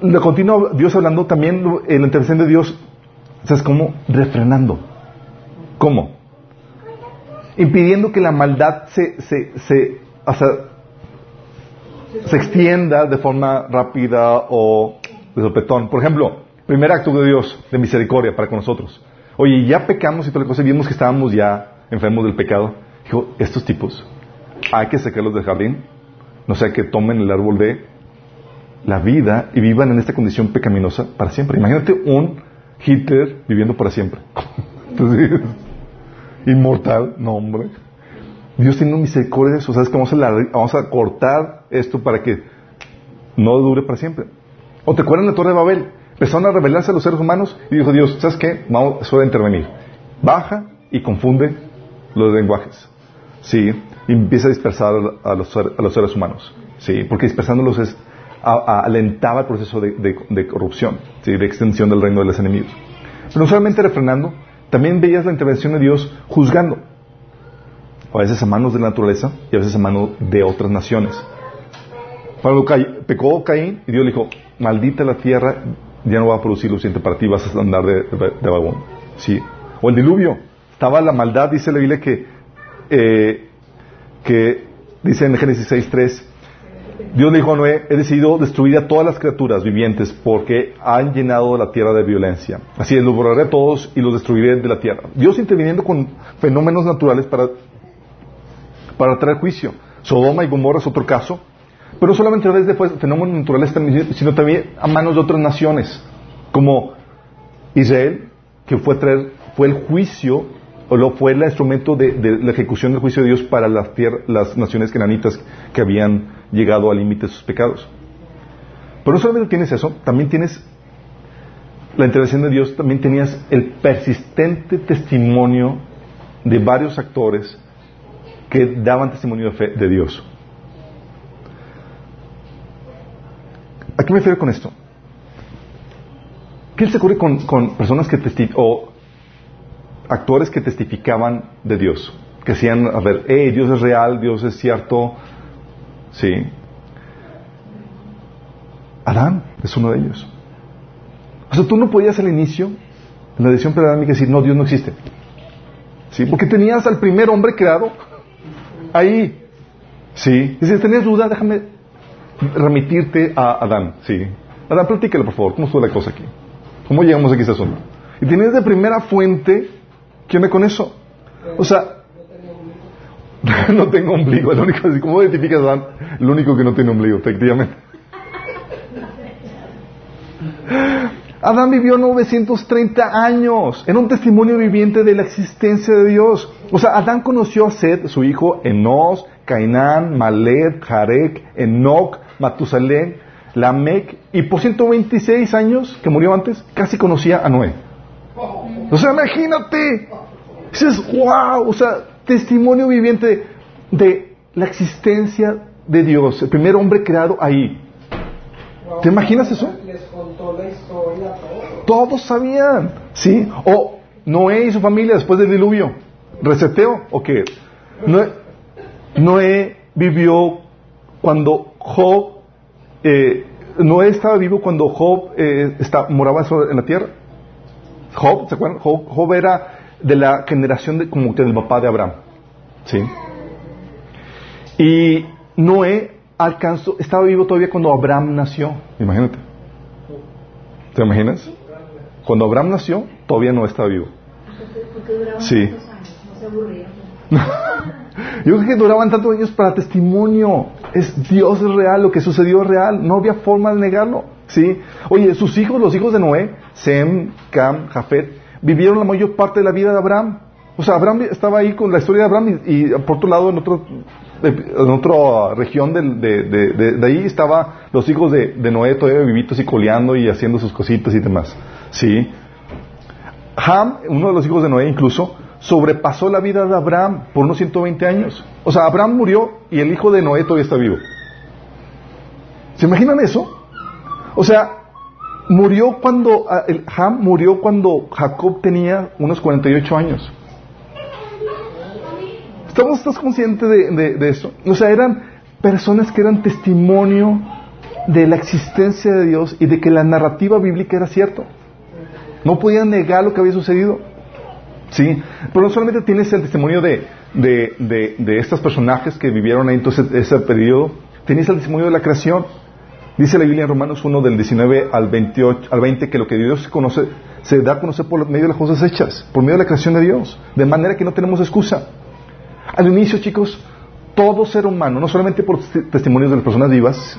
lo continúa Dios hablando también en la intervención de Dios, ¿sabes cómo? Refrenando. ¿Cómo? Impidiendo que la maldad se, se, se, se extienda de forma rápida o de sopetón. Por ejemplo, primer acto de Dios de misericordia para con nosotros. Oye, ya pecamos y toda la cosa, y vimos que estábamos ya enfermos del pecado. Dijo, estos tipos, hay que sacarlos del jardín, no sea que tomen el árbol de la vida y vivan en esta condición pecaminosa para siempre. Imagínate un Hitler viviendo para siempre. inmortal, no hombre. Dios tiene misericordia de eso. ¿Sabes que vamos a, vamos a cortar esto para que no dure para siempre? ¿O te acuerdas de la Torre de Babel? Empezaron a rebelarse a los seres humanos y dijo Dios, ¿sabes qué? Vamos, es hora de intervenir. Baja y confunde los lenguajes. Sí, y empieza a dispersar a los, a los seres humanos. Sí, porque dispersándolos es alentaba el proceso de, corrupción, de extensión del reino de los enemigos. Pero no solamente refrenando, también veías la intervención de Dios juzgando. a veces a manos de la naturaleza y a veces a manos de otras naciones. Cuando pecó Caín y Dios le dijo, maldita la tierra, ya no va a producir lo suficiente para ti, vas a andar de, de, vagón. ¿Sí? O el diluvio. Estaba la maldad, dice la Biblia que, eh, que dice en Génesis 6.3, Dios le dijo a Noé, he decidido destruir a todas las criaturas vivientes porque han llenado la tierra de violencia. Así es, los borraré a todos y los destruiré de la tierra. Dios interviniendo con fenómenos naturales para, para traer juicio. Sodoma y Gomorra es otro caso. Pero no solamente a través de fenómenos naturales, sino también a manos de otras naciones, como Israel, que fue, traer, fue el juicio, lo fue el instrumento de, la ejecución del juicio de Dios para las, naciones cananitas que habían llegado al límite de sus pecados. Pero no solamente tienes eso, también tienes la intervención de Dios, también tenías el persistente testimonio de varios actores que daban testimonio de fe de Dios. ¿A qué me refiero con esto? ¿Qué se ocurre con, personas que testifican, actores que testificaban de Dios? Que decían, a ver, hey, Dios es real, Dios es cierto. Sí. Adán es uno de ellos. O sea, tú no podías al inicio, en la decisión predámica, decir, no, Dios no existe. ¿Sí? Porque tenías al primer hombre creado ahí. ¿Sí? Y si tenías duda, déjame remitirte a Adán, sí. Adán, platícalo por favor, ¿cómo estuvo la cosa aquí? ¿Cómo llegamos aquí a ese asunto? Y tienes de primera fuente, ¿qué me con eso? O sea, no tengo ombligo, el único, ¿cómo identificas Adán? El único que no tiene ombligo, efectivamente. Adán vivió 930 años, era un testimonio viviente de la existencia de Dios. O sea, Adán conoció a Seth, su hijo, Enos, Cainán, Malet, Jarek, Enoch, Matusalén, Lamec, y por 126 años que murió antes, casi conocía a Noé. O sea, imagínate. Dices, wow, o sea, testimonio viviente de la existencia de Dios, el primer hombre creado ahí. ¿Te imaginas eso? Les contó la historia Todos sabían, ¿sí? O Noé y su familia después del diluvio. ¿Reseteo o qué? Noé, Noé vivió cuando Job, eh, Noé estaba vivo cuando Job eh, moraba en la tierra. Job, ¿se acuerdan? Job, era de la generación de, como que del papá de Abraham. ¿Sí? Y Noé alcanzó, estaba vivo todavía cuando Abraham nació. Imagínate. ¿Te imaginas? Cuando Abraham nació, todavía no estaba vivo. Sí. Yo creo que duraban tantos años para testimonio. Es Dios es real, lo que sucedió es real. No había forma de negarlo. ¿Sí? Oye, sus hijos, los hijos de Noé, Sem, Cam, Jafet, vivieron la mayor parte de la vida de Abraham. O sea, Abraham estaba ahí con la historia de Abraham y, por otro lado, en otro en otra región de, de, ahí estaba los hijos de, Noé todavía vivitos y coleando y haciendo sus cositas y demás. ¿Sí? Ham, uno de los hijos de Noé incluso, sobrepasó la vida de Abraham por unos 120 años. O sea, Abraham murió y el hijo de Noé todavía está vivo. ¿Se imaginan eso? O sea, murió cuando, ah, el Ham murió cuando Jacob tenía unos 48 años. ¿Estamos, ¿Estás consciente de, de, eso? O sea, eran personas que eran testimonio de la existencia de Dios y de que la narrativa bíblica era cierto. No podían negar lo que había sucedido. ¿Sí? Pero no solamente tienes el testimonio de, de, de, estos personajes que vivieron ahí entonces ese periodo, tienes el testimonio de la creación. Dice la Biblia en Romanos 1 del 19 al, 28, al 20 que lo que Dios conoce se da a conocer por medio de las cosas hechas, por medio de la creación de Dios, de manera que no tenemos excusa. Al inicio, chicos, todo ser humano, no solamente por testimonios de las personas vivas,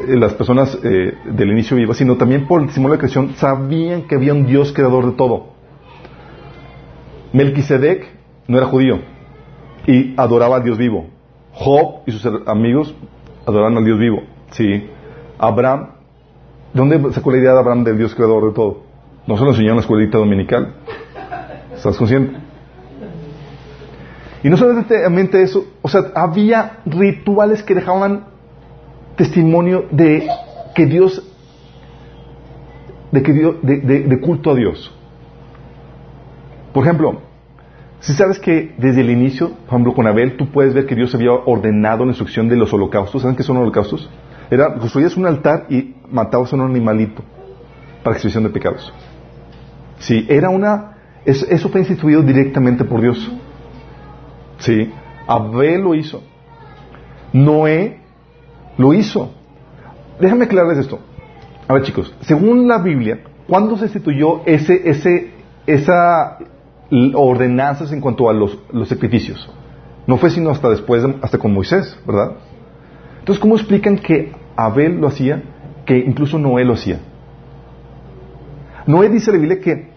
eh, las personas eh, del inicio vivas, sino también por el testimonio de la creación, sabían que había un Dios creador de todo. Melquisedec no era judío y adoraba al Dios vivo. Job y sus amigos adoraban al Dios vivo. Sí. Abraham, ¿de dónde sacó la idea de Abraham del Dios creador de todo? No se lo enseñó en la escuelita dominical. ¿Estás consciente? Y no solamente eso, o sea, había rituales que dejaban testimonio de que Dios, de que Dios, de culto a Dios. Por ejemplo, Si sabes que desde el inicio, por ejemplo, con Abel, tú puedes ver que Dios había ordenado la instrucción de los holocaustos. ¿Saben qué son holocaustos? Era, construías un altar y matabas a un animalito para expiación de pecados. Sí, era una, eso fue instituido directamente por Dios. Sí, Abel lo hizo. Noé lo hizo. Déjame aclararles esto. A ver, chicos, según la Biblia, ¿cuándo se instituyó ese, ese, esa ordenanzas en cuanto a los, los sacrificios? No fue sino hasta después, hasta con Moisés, ¿verdad? Entonces, ¿cómo explican que Abel lo hacía, que incluso Noé lo hacía? Noé dice la Biblia que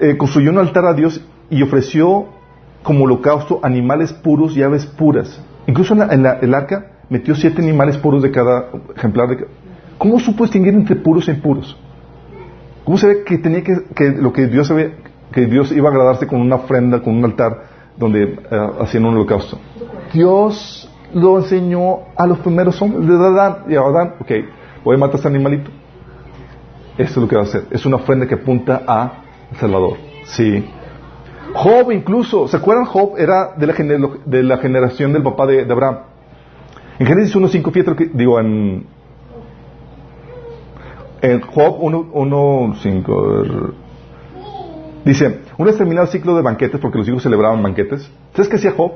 eh, construyó un altar a Dios y ofreció como holocausto animales puros y aves puras. Incluso en, el arca metió siete animales puros de cada ejemplar. De, ¿Cómo supo distinguir entre puros e impuros? ¿Cómo se ve que tenía que, que lo que Dios sabía, Dios iba a agradarse con una ofrenda, con un altar donde eh, hacían un holocausto? Dios lo enseñó a los primeros hombres, de Adán y a Adán, ok, voy a matar a este animalito. Esto es lo que va a hacer. Es una ofrenda que apunta a Salvador. Sí. Job incluso, ¿se acuerdan? Job era de la, generación del papá de, Abraham. En Génesis 1.5, fíjate que digo en, en Job 1.5, dice, un determinado ciclo de banquetes, porque los hijos celebraban banquetes. ¿Sabes qué hacía Job?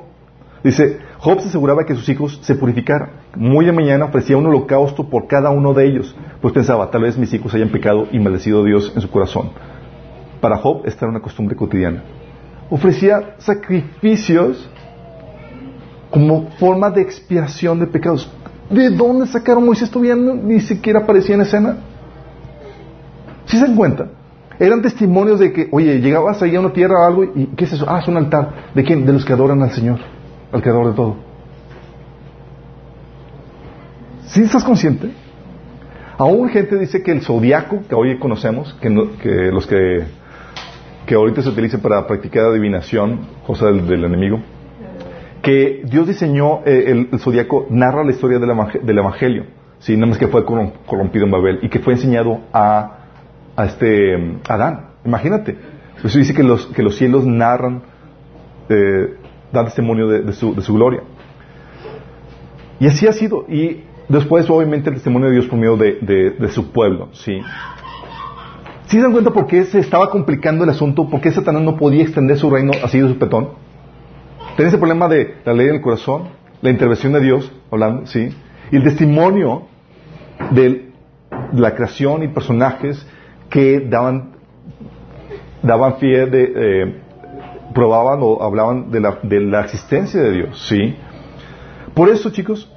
Dice, Job se aseguraba que sus hijos se purificaran. Muy de mañana ofrecía un holocausto por cada uno de ellos, pues pensaba, tal vez mis hijos hayan pecado y maldecido a Dios en su corazón. Para Job esta era una costumbre cotidiana. Ofrecía sacrificios como forma de expiación de pecados. ¿De dónde sacaron Moisés todavía ni siquiera aparecía en escena? ¿Sí se dan cuenta? Eran testimonios de que, oye, llegabas ahí a una tierra o algo y ¿qué es eso? Ah, es un altar. ¿De quién? De los que adoran al Señor al creador de todo. ¿Sí estás consciente? Aún gente dice que el zodiaco que hoy conocemos, que, los que, que ahorita se utiliza para practicar adivinación, cosa del, enemigo, que Dios diseñó eh, el, zodiaco, narra la historia del, evangelio, ¿sí? nada más que fue corrompido en Babel y que fue enseñado a, a este Adán. Imagínate. Eso dice que los, que los cielos narran eh, da testimonio de, su, gloria. Y así ha sido. Y después, obviamente, el testimonio de Dios por medio de, su pueblo. ¿sí? ¿Sí se dan cuenta por qué se estaba complicando el asunto? ¿Por qué Satanás no podía extender su reino así de su petón? Tenía ese problema de la ley del corazón, la intervención de Dios, hablando, ¿sí? Y el testimonio de la creación y personajes que daban, daban de, eh, probaban o hablaban de la, de la existencia de Dios, ¿sí? Por eso, chicos,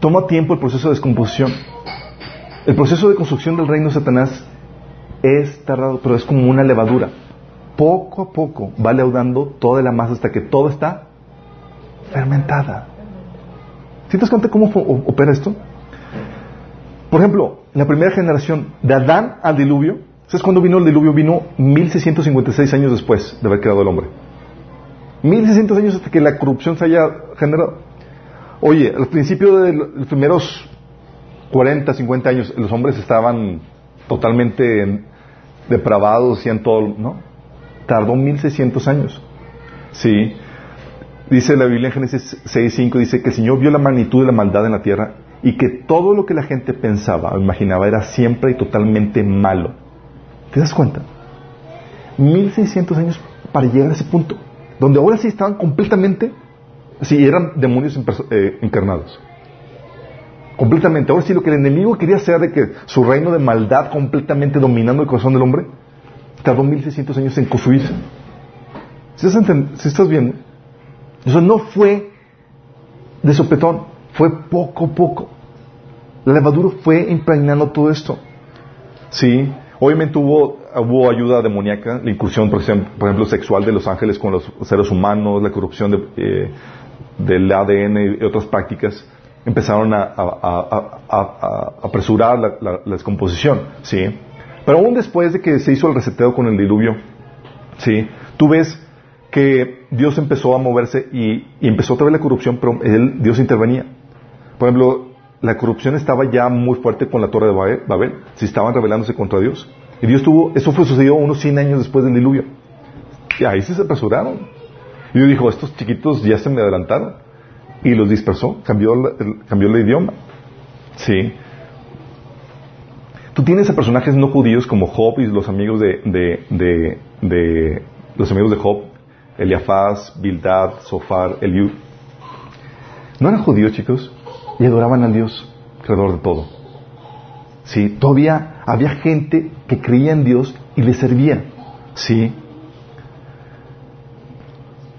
toma tiempo el proceso de descomposición. El proceso de construcción del reino de Satanás es tardado, pero es como una levadura. Poco a poco va leudando toda la masa hasta que todo está fermentada. ¿Sientes cuenta cómo opera esto? Por ejemplo, en la primera generación, de Adán al diluvio, ¿Sabes cuándo vino el diluvio? Vino 1656 años después de haber creado el hombre. 1600 años hasta que la corrupción se haya generado. Oye, al principio de los primeros 40, 50 años, los hombres estaban totalmente depravados, en todo, ¿no? Tardó 1600 años. Sí. Dice la Biblia en Génesis 6.5, dice que el Señor vio la magnitud de la maldad en la tierra y que todo lo que la gente pensaba o imaginaba era siempre y totalmente malo. ¿Te das cuenta? 1600 años para llegar a ese punto, donde ahora sí estaban completamente, sí, eran demonios eh, encarnados. Completamente. Ahora sí lo que el enemigo quería hacer de que su reino de maldad completamente dominando el corazón del hombre, tardó 1600 años en construirse. ¿Si estás, viendo? Eso no fue de sopetón, fue poco a poco. La levadura fue impregnando todo esto. ¿Sí? Obviamente hubo, hubo ayuda demoníaca, la incursión, por ejemplo, sexual de los ángeles con los seres humanos, la corrupción de, eh, del ADN y otras prácticas empezaron a, apresurar la, descomposición, ¿sí? Pero aún después de que se hizo el reseteo con el diluvio, ¿sí? Tú ves que Dios empezó a moverse y, empezó otra vez la corrupción, pero Dios intervenía. Por ejemplo, la corrupción estaba ya muy fuerte con la torre de Babel, si estaban rebelándose contra Dios. Y Dios tuvo, eso fue sucedido unos 100 años después del diluvio. Y ahí se apresuraron. Y Dios dijo, estos chiquitos ya se me adelantaron. Y los dispersó, cambió, el, cambió el idioma. Sí. Tú tienes a personajes no judíos como Job y los amigos de, de, de, de los amigos de Job, Eliafaz, Bildad, Sofar, Eliud. No eran judíos, chicos, y adoraban al Dios, creador de todo. Sí, todavía había gente que creía en Dios y le servía. Sí.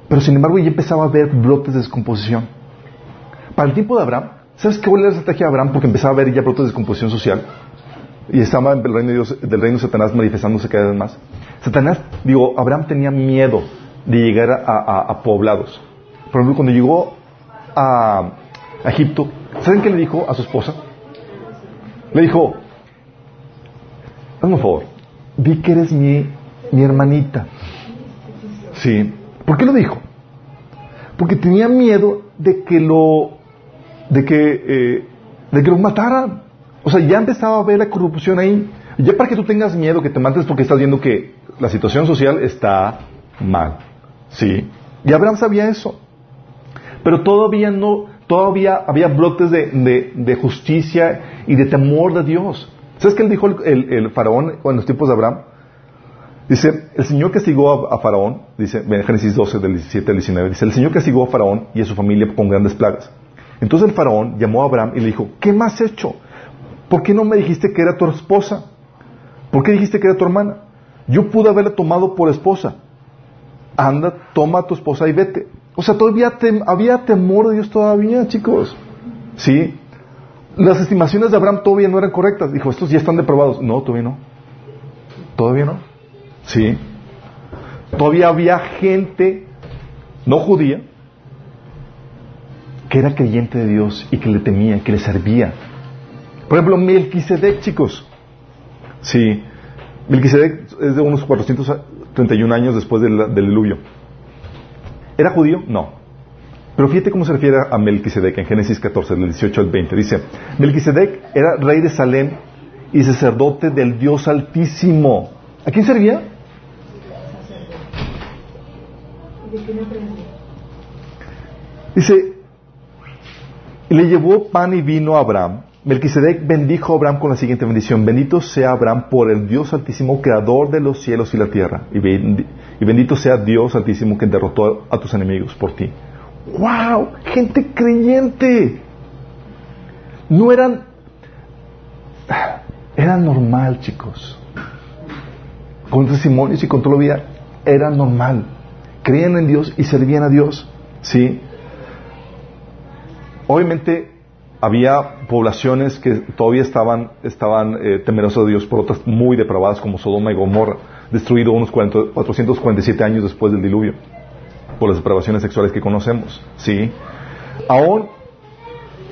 Pero sin embargo ya empezaba a haber brotes de descomposición. Para el tiempo de Abraham, ¿sabes qué fue la estrategia de Abraham? Porque empezaba a haber ya brotes de descomposición social. Y estaba el reino de Dios, del reino de Satanás manifestándose cada vez más. Satanás, digo, Abraham tenía miedo de llegar a, poblados. Por ejemplo, cuando llegó a, Egipto, ¿saben qué le dijo a su esposa? Le dijo, hazme un favor, vi que eres mi, mi hermanita. Sí. ¿Por qué lo dijo? Porque tenía miedo de que lo, de que, eh, de que lo mataran. O sea, ya empezaba a ver la corrupción ahí. Ya para que tú tengas miedo que te mates porque estás viendo que la situación social está mal. ¿Sí? Y Abraham sabía eso. Pero todavía no, todavía había brotes de, de, justicia y de temor de Dios. ¿Sabes qué él dijo el, faraón en los tiempos de Abraham? Dice, el Señor castigó a, a, Faraón, dice en Génesis 12, del 17 al 19, dice, el Señor castigó a Faraón y a su familia con grandes plagas. Entonces el Faraón llamó a Abraham y le dijo, ¿qué más has hecho? ¿Por qué no me dijiste que era tu esposa? ¿Por qué dijiste que era tu hermana? Yo pude haberla tomado por esposa. Anda, toma a tu esposa y vete. O sea, todavía había temor de Dios todavía, chicos. ¿Sí? Las estimaciones de Abraham todavía no eran correctas. Dijo, estos ya están deprobados. No, todavía no. Todavía no. ¿Sí? Todavía había gente no judía que era creyente de Dios y que le temía, que le servía. Por ejemplo, Melquisedec, chicos. Sí. Melquisedec es de unos 431 años después del, diluvio. ¿Era judío? No. Pero fíjate cómo se refiere a Melquisedec en Génesis 14, del 18 al 20. Dice, Melquisedec era rey de Salem y sacerdote del Dios Altísimo. ¿A quién servía? Dice, le llevó pan y vino a Abraham Melquisedec bendijo a Abraham con la siguiente bendición. Bendito sea Abraham por el Dios Altísimo, creador de los cielos y la tierra. Y, bendito sea Dios Altísimo que derrotó a tus enemigos por ti. ¡Wow! Gente creyente. No eran... Era normal, chicos. Con testimonios y con todo lo vida, era normal. Creían en Dios y servían a Dios. ¿Sí? Obviamente había poblaciones que todavía estaban, estaban eh, temerosas de Dios por otras muy depravadas como Sodoma y Gomorra, destruido unos 447 años después del diluvio, por las depravaciones sexuales que conocemos. ¿sí? Aún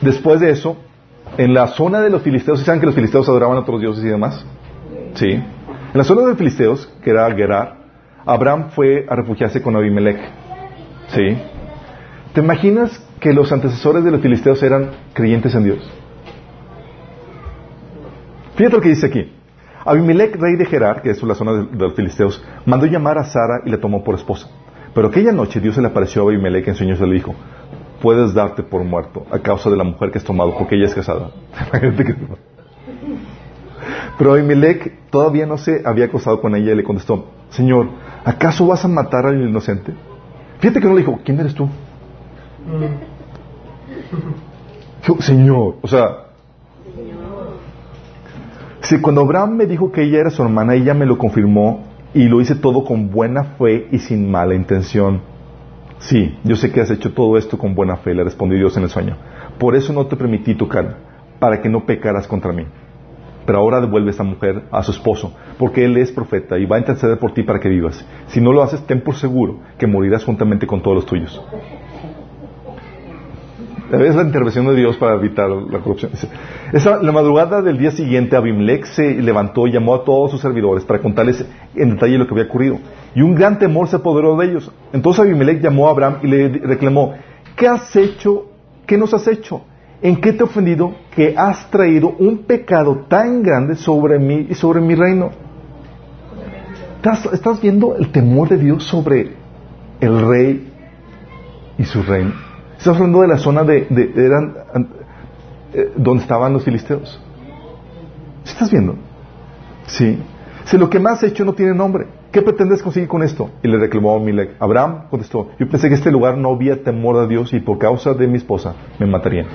después de eso, en la zona de los filisteos, ¿saben que los filisteos adoraban a otros dioses y demás? ¿Sí? En la zona de los filisteos, que era Gerar, Abraham fue a refugiarse con Abimelech. ¿Sí? ¿Te imaginas que los antecesores de los filisteos eran creyentes en Dios. Fíjate lo que dice aquí. Abimelech, rey de Gerar, que es la zona de, los filisteos, mandó llamar a Sara y la tomó por esposa. Pero aquella noche Dios se le apareció a Abimelech en sueños y le dijo, puedes darte por muerto a causa de la mujer que has tomado, porque ella es casada. Pero Abimelech todavía no se había acostado con ella y le contestó, Señor, ¿acaso vas a matar al inocente? Fíjate que no le dijo, ¿quién eres tú? Señor, o sea, si cuando Abraham me dijo que ella era su hermana, ella me lo confirmó y lo hice todo con buena fe y sin mala intención. Sí, yo sé que has hecho todo esto con buena fe, le respondió Dios en el sueño. Por eso no te permití tocar, para que no pecaras contra mí. Pero ahora devuelve esta mujer a su esposo, porque él es profeta y va a interceder por ti para que vivas. Si no lo haces, ten por seguro que morirás juntamente con todos los tuyos. Es la intervención de Dios para evitar la corrupción. Esa, la madrugada del día siguiente, Abimelech se levantó y llamó a todos sus servidores para contarles en detalle lo que había ocurrido. Y un gran temor se apoderó de ellos. Entonces Abimelech llamó a Abraham y le reclamó, ¿qué has hecho? ¿Qué nos has hecho? ¿En qué te he ofendido que has traído un pecado tan grande sobre mí y sobre mi reino? ¿Estás, estás viendo el temor de Dios sobre el rey y su reino. Estamos hablando de la zona de, eran, eh, donde estaban los filisteos. ¿Estás viendo? Sí. Si lo que más has hecho no tiene nombre, ¿qué pretendes conseguir con esto? Y le reclamó a Abraham contestó, yo pensé que este lugar no había temor a Dios y por causa de mi esposa me matarían.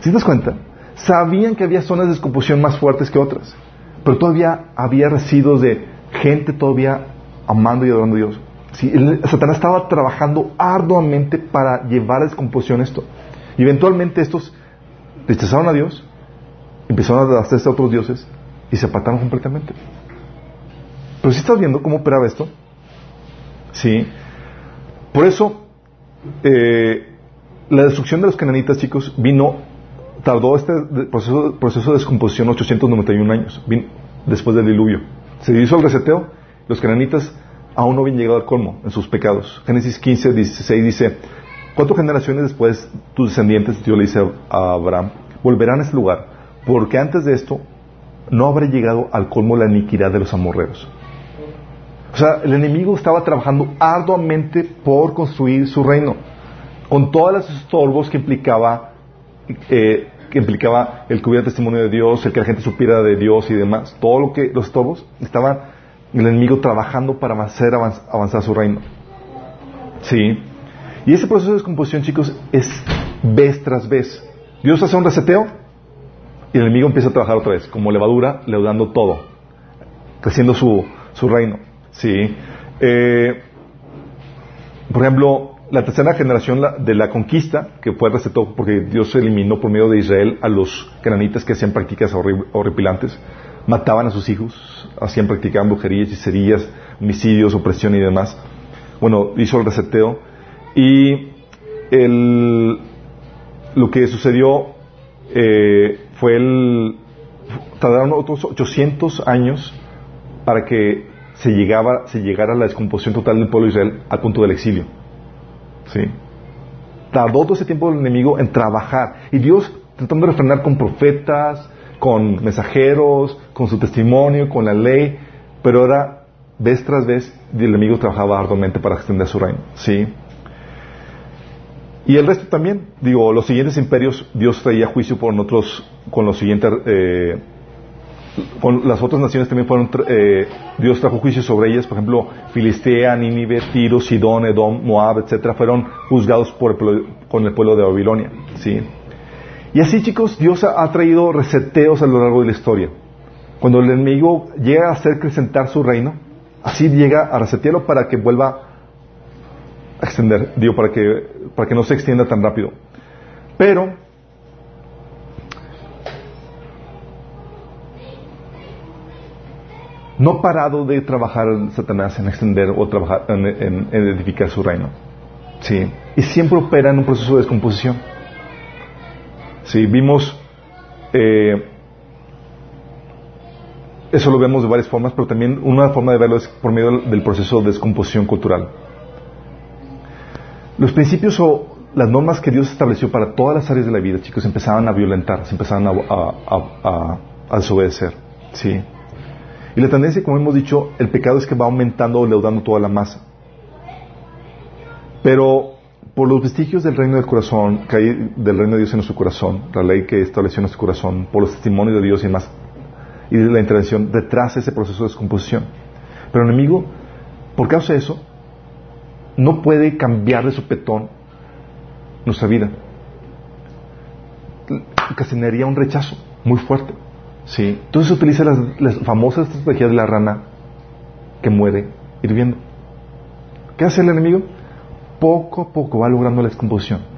¿Sí te das cuenta? Sabían que había zonas de descomposición más fuertes que otras, pero todavía había residuos de gente todavía amando y adorando a Dios. Sí, Satanás estaba trabajando arduamente para llevar a descomposición esto. Y eventualmente estos rechazaron a Dios, empezaron a hacerse a otros dioses y se apartaron completamente. Pero si estás viendo cómo operaba esto, sí. Por eso, eh, la destrucción de los cananitas, chicos, vino, tardó este proceso, proceso de descomposición 891 años, vino después del diluvio. Se hizo el reseteo, los cananitas aún no habían llegado al colmo en sus pecados. Génesis 15, 16 dice, cuatro generaciones después tus descendientes, Dios le dice a Abraham, volverán a este lugar, porque antes de esto no habrá llegado al colmo la iniquidad de los amorreos. O sea, el enemigo estaba trabajando arduamente por construir su reino, con todos los estorbos que implicaba, eh, que implicaba el que hubiera testimonio de Dios, el que la gente supiera de Dios y demás. Todo lo que los estorbos estaban el enemigo trabajando para hacer avanzar su reino. ¿Sí? Y ese proceso de descomposición, chicos, es vez tras vez. Dios hace un reseteo y el enemigo empieza a trabajar otra vez, como levadura, leudando todo, creciendo su, su reino. ¿Sí? Eh, por ejemplo, la tercera generación de la conquista, que fue resetó porque Dios eliminó por medio de Israel a los cananitas que hacían prácticas horripilantes, mataban a sus hijos, hacían, practicaban brujerías, hechicerías, homicidios, opresión y demás. Bueno, hizo el reseteo y el, lo que sucedió eh, fue el... Tardaron otros 800 años para que se, llegaba, se llegara a la descomposición total del pueblo de Israel al punto del exilio. ¿Sí? Tardó todo ese tiempo el enemigo en trabajar. Y Dios tratando de refrenar con profetas, con mensajeros, con su testimonio, con la ley, pero ahora, vez tras vez, el enemigo trabajaba arduamente para extender su reino. ¿Sí? Y el resto también, digo, los siguientes imperios, Dios traía juicio por otros, con los siguientes, eh, con las otras naciones también fueron, eh, Dios trajo juicio sobre ellas, por ejemplo, Filistea, Nínive, Tiro, Sidón, Edom, Moab, etcétera, fueron juzgados por con el pueblo de Babilonia, ¿sí? Y así, chicos, Dios ha traído reseteos a lo largo de la historia. Cuando el enemigo llega a hacer acrecentar su reino, así llega a resetearlo para que vuelva a extender, digo, para que, para que no se extienda tan rápido. Pero, no parado de trabajar Satanás en extender o trabajar en, edificar su reino. Sí. Y siempre opera en un proceso de descomposición. Sí, vimos, eh, eso lo vemos de varias formas, pero también una forma de verlo es por medio del proceso de descomposición cultural. Los principios o las normas que Dios estableció para todas las áreas de la vida, chicos, empezaban a violentar, se empezaban a, a, desobedecer. ¿sí? Y la tendencia, como hemos dicho, el pecado es que va aumentando o leudando toda la masa. Pero por los vestigios del reino del corazón, que hay del reino de Dios en nuestro corazón, la ley que estableció en nuestro corazón, por los testimonios de Dios y más, y de la intervención detrás de ese proceso de descomposición. Pero el enemigo, por causa de eso, no puede cambiar de sopetón nuestra vida. Ocasionaría un rechazo muy fuerte. ¿sí? Entonces se utiliza las, las famosas estrategias de la rana que muere hirviendo. ¿Qué hace el enemigo? Poco a poco va logrando la descomposición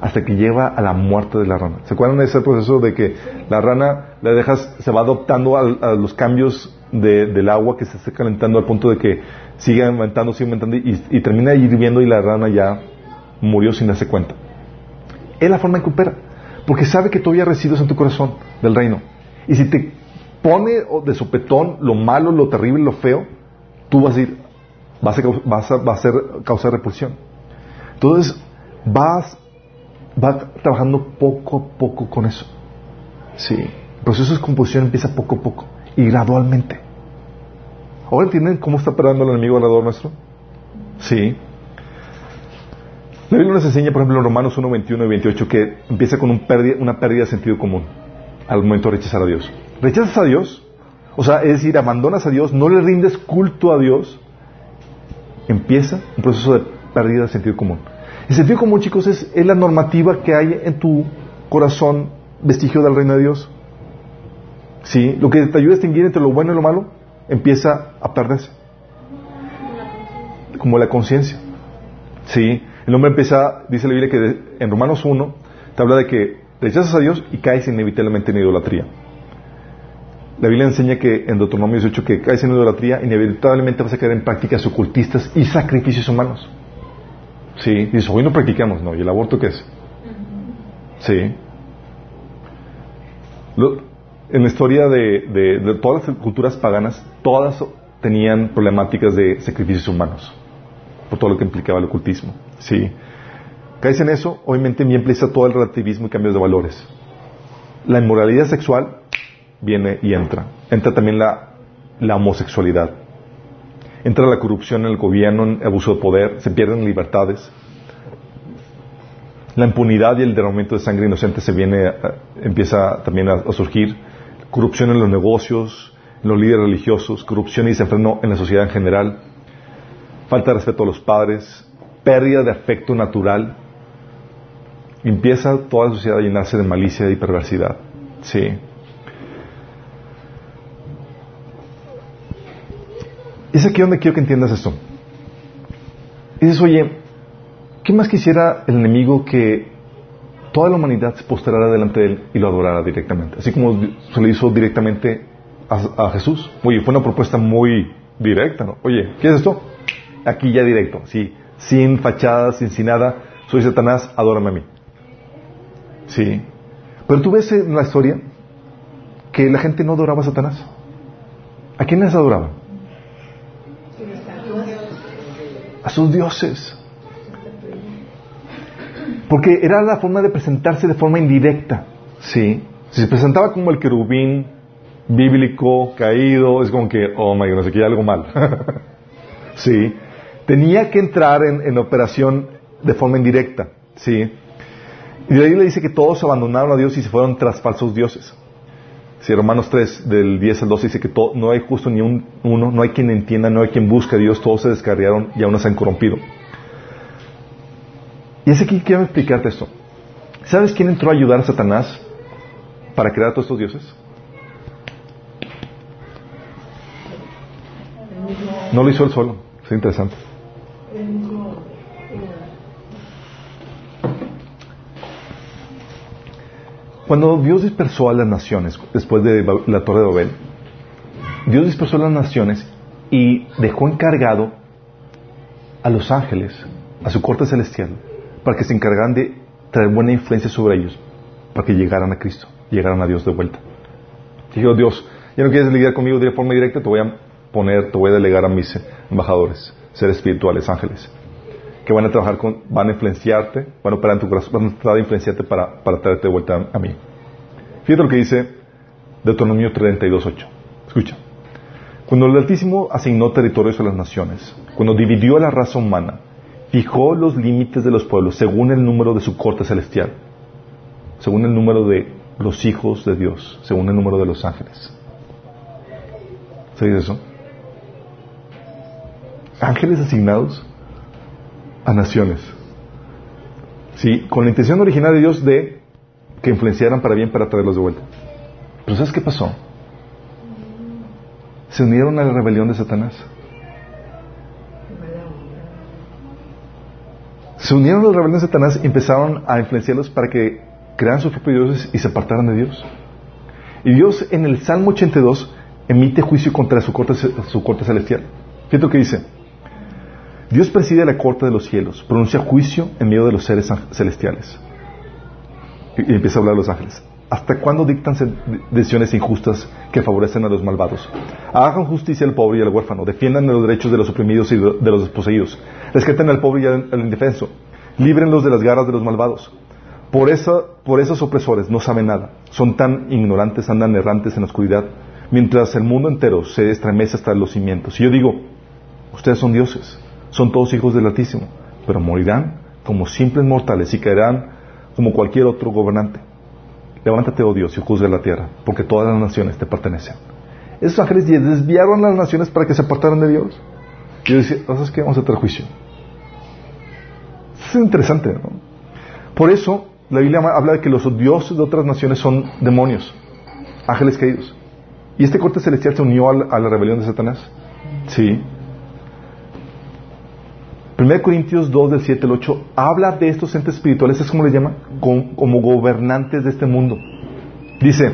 hasta que lleva a la muerte de la rana. ¿Se acuerdan de ese proceso de que la rana la dejas, se va adoptando a, los cambios del agua que se está calentando al punto de que sigue aumentando, sigue aumentando y, termina hirviendo y la rana ya murió sin darse cuenta? Es la forma en que opera, porque sabe que todavía residuos en tu corazón del reino. Y si te pone de sopetón lo malo, lo terrible, lo feo, tú vas a ir, vas a, vas a, va a causar repulsión. Entonces, vas, va trabajando poco a poco con eso. Sí. El proceso de composición empieza poco a poco y gradualmente. ¿Ahora entienden cómo está operando el enemigo alrededor nuestro? Sí. La Biblia nos enseña, por ejemplo, en Romanos 1, 21 y 28, que empieza con un pérdida, una pérdida de sentido común al momento de rechazar a Dios. Rechazas a Dios, o sea, es decir, abandonas a Dios, no le rindes culto a Dios, empieza un proceso de pérdida de sentido común. El sentido común, chicos, es, es la normativa que hay en tu corazón vestigio del reino de Dios. ¿Sí? Lo que te ayuda a distinguir entre lo bueno y lo malo empieza a perderse. Como la conciencia. ¿Sí? El hombre empieza, dice la Biblia que en Romanos 1 te habla de que rechazas a Dios y caes inevitablemente en idolatría. La Biblia enseña que en Deuteronomio 18 que caes en idolatría, inevitablemente vas a caer en prácticas ocultistas y sacrificios humanos. Sí, dice, hoy no practicamos, no, ¿y el aborto qué es? Sí. en la historia de, de, todas las culturas paganas, todas tenían problemáticas de sacrificios humanos, por todo lo que implicaba el ocultismo. Sí. Caes en eso, obviamente me empieza todo el relativismo y cambios de valores. La inmoralidad sexual viene y entra. Entra también la, la homosexualidad. Entra la corrupción en el gobierno, en abuso de poder, se pierden libertades. La impunidad y el derramamiento de sangre inocente se viene, empieza también a, surgir. Corrupción en los negocios, en los líderes religiosos, corrupción y desenfreno en la sociedad en general. Falta de respeto a los padres, pérdida de afecto natural, empieza toda la sociedad a llenarse de malicia y perversidad. Sí. Es aquí donde quiero que entiendas esto. dices, oye, ¿qué más quisiera el enemigo que toda la humanidad se postrara delante de él y lo adorara directamente? Así como se lo hizo directamente a, Jesús. Oye, fue una propuesta muy directa, ¿no? Oye, ¿qué es esto? Aquí ya directo, sí sin fachadas, sin, sin nada. Soy Satanás, adórame a mí. Sí. Pero tú ves en la historia que la gente no adoraba a Satanás. ¿A quiénes adoraban? A sus dioses. Porque era la forma de presentarse de forma indirecta. Sí. Si se presentaba como el querubín bíblico, caído, es como que, oh my God, aquí hay algo mal. sí tenía que entrar en, operación de forma indirecta. ¿sí? Y de ahí le dice que todos abandonaron a Dios y se fueron tras falsos dioses. Si Romanos 3, del 10 al 12, dice que no hay justo ni un, uno, no hay quien entienda, no hay quien busque a Dios, todos se descarriaron y aún se han corrompido. Y es aquí que quiero explicarte esto. ¿Sabes quién entró a ayudar a Satanás para crear todos estos dioses? No lo hizo él solo. Es interesante. Cuando Dios dispersó a las naciones después de la torre de Babel, Dios dispersó a las naciones y dejó encargado a los ángeles, a su corte celestial, para que se encargaran de traer buena influencia sobre ellos, para que llegaran a Cristo, llegaran a Dios de vuelta. Dijo Dios, ya no quieres lidiar conmigo de forma directa, te voy a poner, te voy a delegar a mis embajadores, seres espirituales, ángeles que van a trabajar con, van a influenciarte, van a operar en tu corazón, van a tratar de influenciarte para, para traerte de vuelta a, mí. Fíjate lo que dice Deuteronomio 32.8. Escucha. Cuando el Altísimo asignó territorios a las naciones, cuando dividió a la raza humana, fijó los límites de los pueblos según el número de su corte celestial, según el número de los hijos de Dios, según el número de los ángeles. ¿Sabes eso? Ángeles asignados a naciones. Sí, con la intención original de Dios de que influenciaran para bien para traerlos de vuelta. Pero ¿sabes qué pasó? Se unieron a la rebelión de Satanás. Se unieron a la rebelión de Satanás y empezaron a influenciarlos para que crearan sus propios dioses y se apartaran de Dios. Y Dios en el Salmo 82 emite juicio contra su corte, su corte celestial. Fíjate lo que dice. Dios preside la corte de los cielos, pronuncia juicio en medio de los seres celestiales. Y, empieza a hablar a los ángeles. ¿Hasta cuándo dictan decisiones injustas que favorecen a los malvados? Hagan justicia al pobre y al huérfano, defiendan los derechos de los oprimidos y de los desposeídos, rescaten al pobre y al, indefenso, líbrenlos de las garras de los malvados. Por, por esos opresores no saben nada, son tan ignorantes, andan errantes en la oscuridad, mientras el mundo entero se estremece hasta los cimientos. Y yo digo, ustedes son dioses, son todos hijos del Altísimo, pero morirán como simples mortales y caerán como cualquier otro gobernante. Levántate, oh Dios, y juzga la tierra, porque todas las naciones te pertenecen. Esos ángeles desviaron las naciones para que se apartaran de Dios. Y Dios dice, ¿sabes qué? Vamos a tener juicio. es interesante, ¿no? Por eso, la Biblia habla de que los dioses de otras naciones son demonios, ángeles caídos. Y este corte celestial se unió a la rebelión de Satanás. Sí. 1 Corintios 2 del 7 al 8 habla de estos entes espirituales, es como le llama, como, gobernantes de este mundo. Dice,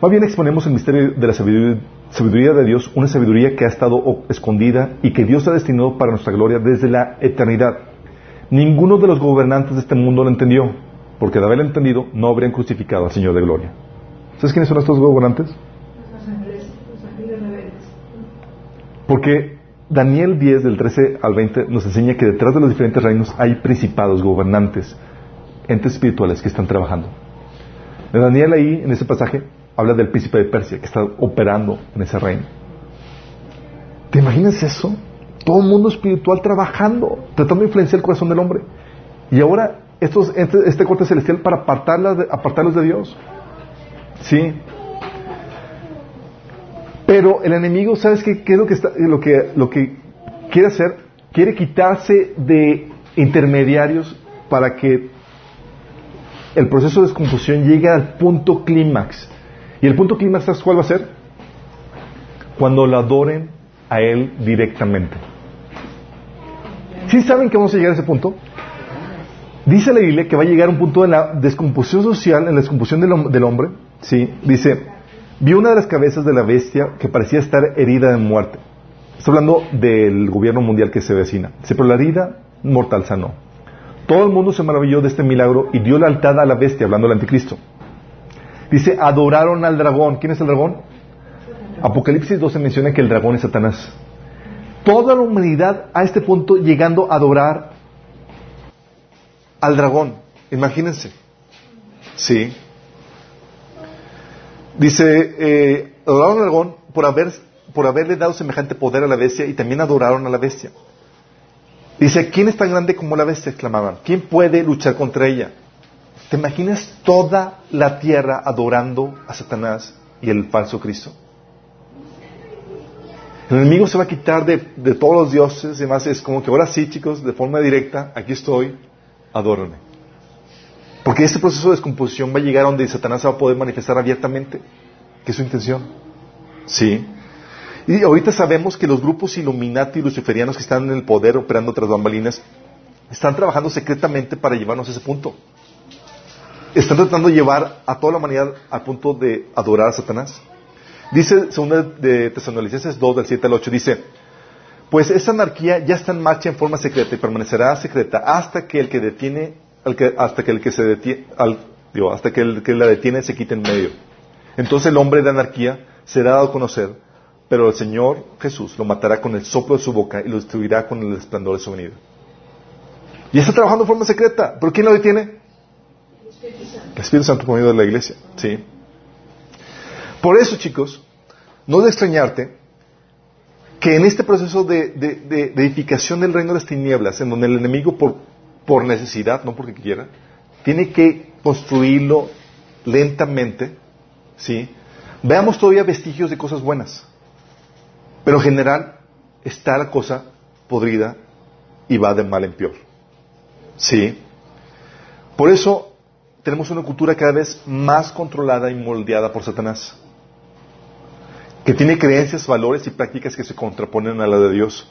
más bien exponemos el misterio de la sabiduría, de Dios, una sabiduría que ha estado escondida y que Dios ha destinado para nuestra gloria desde la eternidad. Ninguno de los gobernantes de este mundo lo entendió, porque de haberlo entendido no habrían crucificado al Señor de gloria. ¿Sabes quiénes son estos gobernantes? Porque Daniel 10 del 13 al 20 nos enseña que detrás de los diferentes reinos hay principados, gobernantes, entes espirituales que están trabajando. Daniel ahí, en ese pasaje, habla del príncipe de Persia que está operando en ese reino. ¿Te imaginas eso? Todo el mundo espiritual trabajando, tratando de influenciar el corazón del hombre. Y ahora estos, este, este corte celestial para apartarlos de Dios. Sí, pero el enemigo, ¿sabes qué, qué es lo que, está, lo, que, lo que quiere hacer? Quiere quitarse de intermediarios para que el proceso de descomposición llegue al punto clímax. ¿Y el punto clímax ¿sabes cuál va a ser? Cuando lo adoren a Él directamente. ¿Sí saben que vamos a llegar a ese punto? Dice la Biblia que va a llegar a un punto de la descomposición social, en la descomposición del hombre. ¿sí? Dice, vio una de las cabezas de la bestia que parecía estar herida de muerte. Estoy hablando del gobierno mundial que se vecina. Se pero la herida mortal sanó. Todo el mundo se maravilló de este milagro y dio la altada a la bestia, hablando del anticristo. Dice, adoraron al dragón. ¿Quién es el dragón? Apocalipsis 12 menciona que el dragón es Satanás. Toda la humanidad a este punto llegando a adorar al dragón. Imagínense. Sí. Dice, eh, adoraron al dragón por, haber, por haberle dado semejante poder a la bestia y también adoraron a la bestia. Dice, ¿quién es tan grande como la bestia? exclamaban. ¿Quién puede luchar contra ella? ¿Te imaginas toda la tierra adorando a Satanás y el falso Cristo? El enemigo se va a quitar de, de todos los dioses y demás. Es como que ahora sí, chicos, de forma directa, aquí estoy, adórenme. Porque este proceso de descomposición va a llegar a donde Satanás se va a poder manifestar abiertamente, que es su intención. Sí. Y ahorita sabemos que los grupos Illuminati y luciferianos que están en el poder operando tras bambalinas están trabajando secretamente para llevarnos a ese punto. Están tratando de llevar a toda la humanidad al punto de adorar a Satanás. Dice, según de Tesanolicenses 2, del 7 al 8, dice, pues esa anarquía ya está en marcha en forma secreta y permanecerá secreta hasta que el que detiene hasta que el que se detiene, hasta que el que la detiene se quite en medio. Entonces el hombre de anarquía será dado a conocer, pero el Señor Jesús lo matará con el soplo de su boca y lo destruirá con el esplendor de su venida. Y está trabajando de forma secreta, pero ¿quién lo detiene? El Espíritu Santo por medio de la iglesia. Sí. Por eso, chicos, no de extrañarte que en este proceso de, de edificación del reino de las tinieblas, en donde el enemigo por por necesidad, no porque quiera, tiene que construirlo lentamente, ¿sí? Veamos todavía vestigios de cosas buenas, pero en general está la cosa podrida y va de mal en peor, ¿sí? Por eso tenemos una cultura cada vez más controlada y moldeada por Satanás, que tiene creencias, valores y prácticas que se contraponen a la de Dios.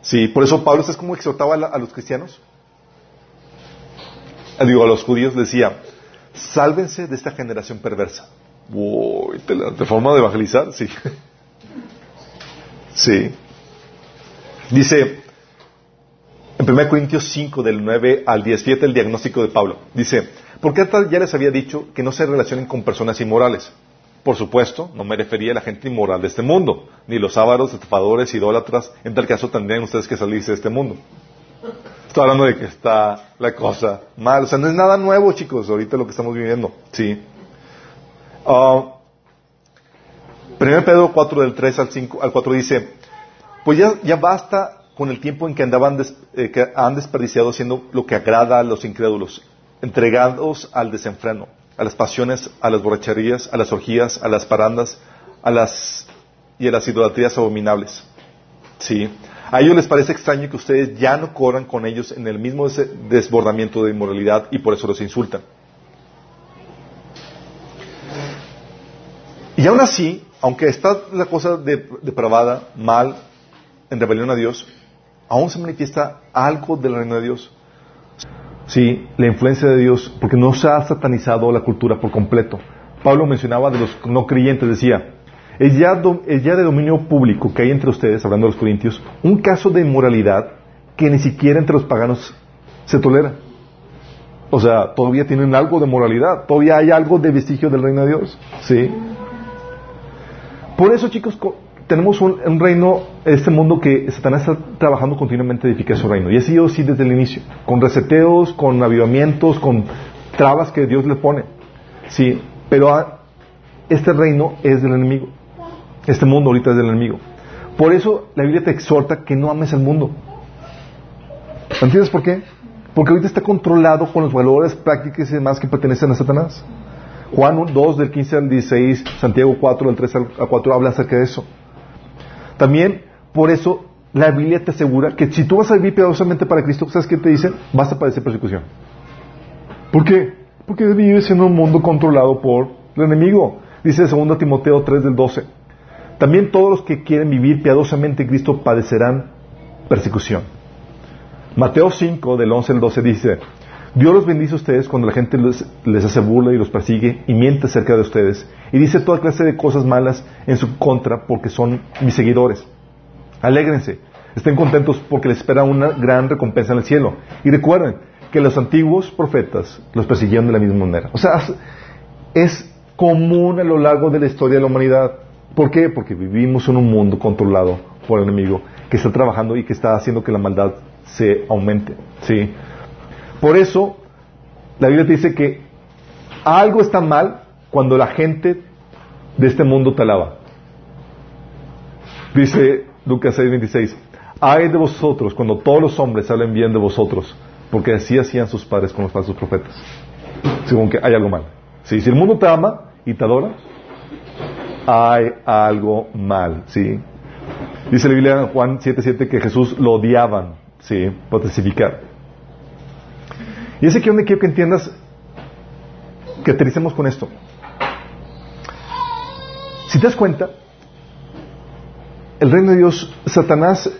Sí, por eso Pablo es como exhortaba a los cristianos digo, a los judíos decía, sálvense de esta generación perversa. Uy, de forma de evangelizar, sí. Sí. Dice, en 1 Corintios 5, del 9 al 10, fíjate el diagnóstico de Pablo. Dice, porque ya les había dicho que no se relacionen con personas inmorales. Por supuesto, no me refería a la gente inmoral de este mundo, ni los ávaros, estafadores, idólatras. En tal caso tendrían ustedes que salirse de este mundo. Estoy hablando de que está la cosa mal. O sea, no es nada nuevo, chicos, ahorita lo que estamos viviendo. Sí. Uh, 1 Pedro 4 del 3 al, 5, al 4 dice, pues ya, ya basta con el tiempo en que andaban eh, que han desperdiciado haciendo lo que agrada a los incrédulos, entregados al desenfreno, a las pasiones, a las borracherías, a las orgías, a las parandas, a las y a las idolatrías abominables. Sí. A ellos les parece extraño que ustedes ya no corran con ellos en el mismo desbordamiento de inmoralidad y por eso los insultan. Y aún así, aunque está la cosa depravada, mal, en rebelión a Dios, aún se manifiesta algo del reino de Dios. Sí, la influencia de Dios, porque no se ha satanizado la cultura por completo. Pablo mencionaba de los no creyentes, decía, es ya, de dominio público que hay entre ustedes, hablando de los corintios, un caso de inmoralidad que ni siquiera entre los paganos se tolera. O sea, todavía tienen algo de moralidad, todavía hay algo de vestigio del reino de Dios. ¿Sí? Por eso, chicos, tenemos un, reino, este mundo que Satanás está trabajando continuamente de edificar su reino. Y ha sido así desde el inicio, con reseteos, con avivamientos, con trabas que Dios le pone. Sí, pero este reino es del enemigo. Este mundo ahorita es del enemigo. Por eso la Biblia te exhorta que no ames el mundo. ¿Entiendes por qué? Porque ahorita está controlado con los valores, prácticas y demás que pertenecen a Satanás. Juan 2 del 15 al 16, Santiago 4 del 3 al 4 habla acerca de eso. También, por eso, la Biblia te asegura que si tú vas a vivir piadosamente para Cristo, ¿sabes qué te dicen? Vas a padecer persecución. ¿Por qué? Porque vives en un mundo controlado por el enemigo. Dice 2 Timoteo 3 del 12. También todos los que quieren vivir piadosamente en Cristo padecerán persecución. Mateo 5, del 11 al 12 dice, Dios los bendice a ustedes cuando la gente les, hace burla y los persigue y miente cerca de ustedes y dice toda clase de cosas malas en su contra porque son mis seguidores. Alégrense, estén contentos porque les espera una gran recompensa en el cielo. Y recuerden que los antiguos profetas los persiguieron de la misma manera. O sea, es común a lo largo de la historia de la humanidad. ¿Por qué? Porque vivimos en un mundo controlado por el enemigo que está trabajando y que está haciendo que la maldad se aumente. ¿sí? Por eso, la Biblia te dice que algo está mal cuando la gente de este mundo te alaba. Dice Lucas 6:26, hay de vosotros cuando todos los hombres hablen bien de vosotros, porque así hacían sus padres con los falsos profetas. Según que hay algo mal. si el mundo te ama y te adora, hay algo mal, ¿sí? Dice la Biblia en Juan 7:7 que Jesús lo odiaban, ¿sí? Por testificar. Y es aquí donde quiero que entiendas que aterricemos con esto. Si te das cuenta, el reino de Dios, Satanás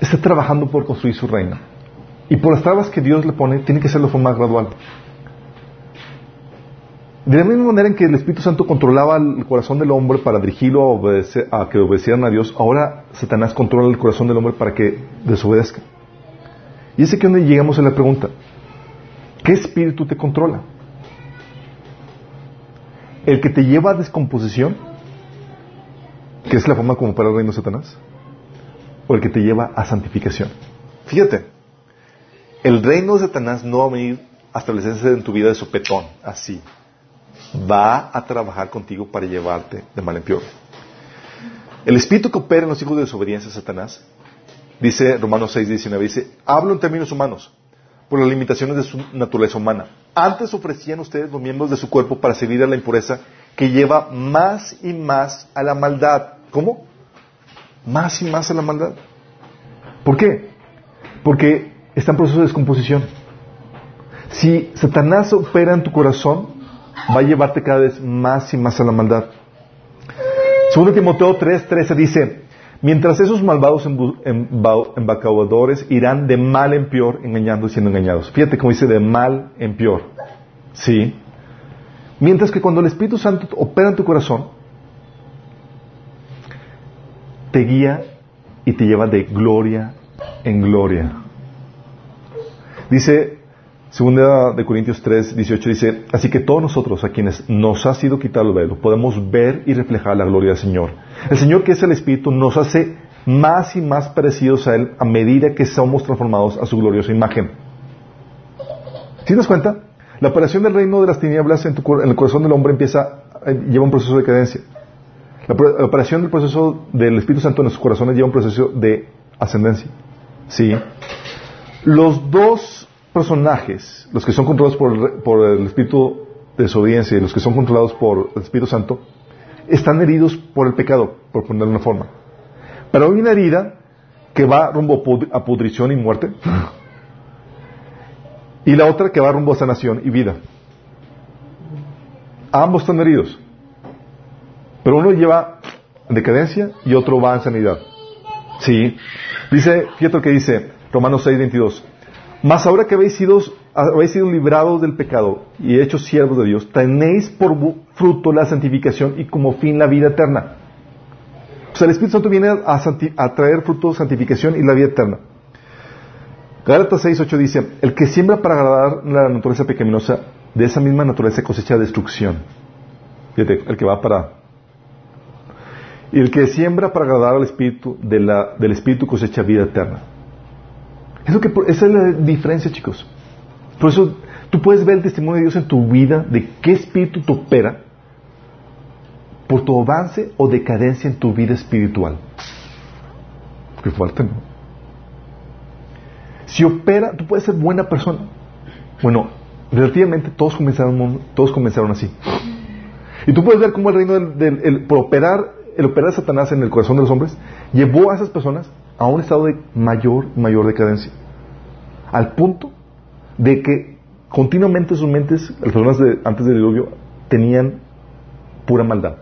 está trabajando por construir su reino. Y por las trabas que Dios le pone, tiene que hacerlo de forma gradual. De la misma manera en que el Espíritu Santo controlaba el corazón del hombre para dirigirlo a, a que obedecieran a Dios, ahora Satanás controla el corazón del hombre para que desobedezca. Y es aquí donde llegamos a la pregunta, ¿qué espíritu te controla? ¿El que te lleva a descomposición? ¿Que es la forma como para el reino de Satanás? ¿O el que te lleva a santificación? Fíjate, el reino de Satanás no va a venir a establecerse en tu vida de sopetón, así va a trabajar contigo para llevarte de mal en peor. El espíritu que opera en los hijos de desobediencia, Satanás, dice Romanos 6, 19, dice, hablo en términos humanos, por las limitaciones de su naturaleza humana. Antes ofrecían ustedes los miembros de su cuerpo para servir a la impureza que lleva más y más a la maldad. ¿Cómo? Más y más a la maldad. ¿Por qué? Porque está en proceso de descomposición. Si Satanás opera en tu corazón, va a llevarte cada vez más y más a la maldad. Segundo Timoteo 3:13 dice, mientras esos malvados embacadores irán de mal en peor, engañando y siendo engañados. Fíjate cómo dice de mal en peor. ¿Sí? Mientras que cuando el Espíritu Santo opera en tu corazón, te guía y te lleva de gloria en gloria. Dice Segunda de Corintios 3, 18 dice, así que todos nosotros a quienes nos ha sido quitado el velo, podemos ver y reflejar la gloria del Señor. El Señor que es el Espíritu nos hace más y más parecidos a Él a medida que somos transformados a su gloriosa imagen. ¿Sí das cuenta? La operación del reino de las tinieblas en, en el corazón del hombre empieza, eh, lleva un proceso de cadencia. La, operación del proceso del Espíritu Santo en nuestros corazones lleva un proceso de ascendencia. Sí. Los dos personajes, los que son controlados por, el espíritu de desobediencia y los que son controlados por el Espíritu Santo, están heridos por el pecado, por ponerlo de una forma. Pero hay una herida que va rumbo a pudrición y muerte. Y la otra que va rumbo a sanación y vida. Ambos están heridos. Pero uno lleva decadencia y otro va en sanidad. Sí. Dice, fíjate lo que dice Romanos 6, 22. Mas ahora que habéis sido, habéis sido librados del pecado y hechos siervos de Dios, tenéis por fruto la santificación y como fin la vida eterna. O sea, el Espíritu Santo viene a, traer fruto santificación y la vida eterna. Gálatas 6, 8 dice, el que siembra para agradar la naturaleza pecaminosa, de esa misma naturaleza cosecha destrucción. Fíjate, el que va para... Y el que siembra para agradar al Espíritu, del Espíritu cosecha vida eterna. Es que, esa es la diferencia, chicos. Por eso tú puedes ver el testimonio de Dios en tu vida, de qué espíritu te opera, por tu avance o decadencia en tu vida espiritual. Qué fuerte, ¿no? Si opera, tú puedes ser buena persona. Bueno, relativamente todos comenzaron, todos comenzaron así. Y tú puedes ver cómo el reino del, el, por operar, el operar de Satanás en el corazón de los hombres, llevó a esas personas a un estado de mayor, mayor decadencia. Al punto de que continuamente sus mentes, las personas de, antes del diluvio, tenían pura maldad.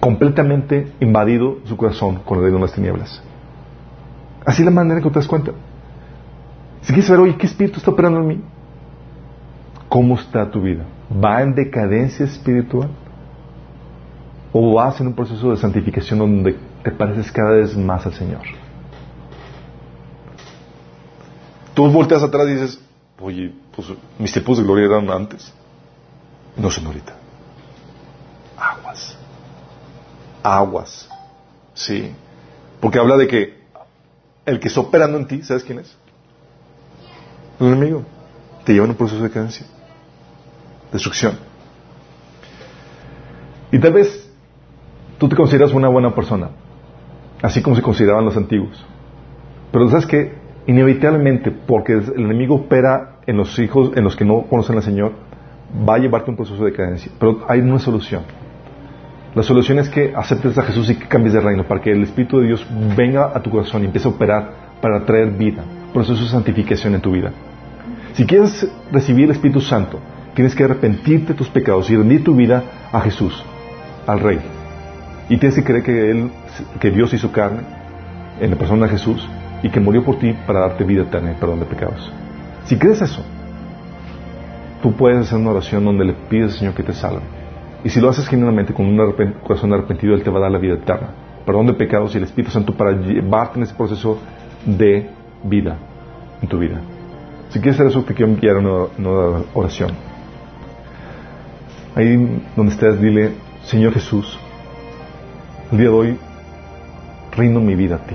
Completamente invadido su corazón con el de las tinieblas. Así es la manera que te das cuenta. Si quieres saber, oye, ¿qué espíritu está operando en mí? ¿Cómo está tu vida? ¿Va en decadencia espiritual? ¿O vas en un proceso de santificación donde te pareces cada vez más al Señor? Tú volteas atrás y dices, oye, pues mis tiempos de gloria eran antes. No son ahorita. Aguas. Aguas. Sí. Porque habla de que el que está operando en ti, ¿sabes quién es? Un enemigo. Te lleva en un proceso de cadencia. Destrucción. Y tal vez tú te consideras una buena persona, así como se consideraban los antiguos. Pero sabes que inevitablemente, porque el enemigo opera en los hijos, en los que no conocen al Señor, va a llevarte un proceso de cadencia. Pero hay una solución. La solución es que aceptes a Jesús y que cambies de reino, para que el Espíritu de Dios venga a tu corazón y empiece a operar para traer vida, proceso de santificación en tu vida. Si quieres recibir el Espíritu Santo, tienes que arrepentirte de tus pecados y rendir tu vida a Jesús, al Rey. Y tienes que creer que, él, que Dios hizo carne en la persona de Jesús y que murió por ti para darte vida eterna y perdón de pecados. Si crees eso, tú puedes hacer una oración donde le pides al Señor que te salve. Y si lo haces genuinamente con un corazón arrepentido, Él te va a dar la vida eterna, perdón de pecados y el Espíritu Santo para llevarte en ese proceso de vida en tu vida. Si quieres hacer eso, te quiero enviar una, oración. Ahí donde estés, dile, Señor Jesús, el día de hoy rindo mi vida a ti.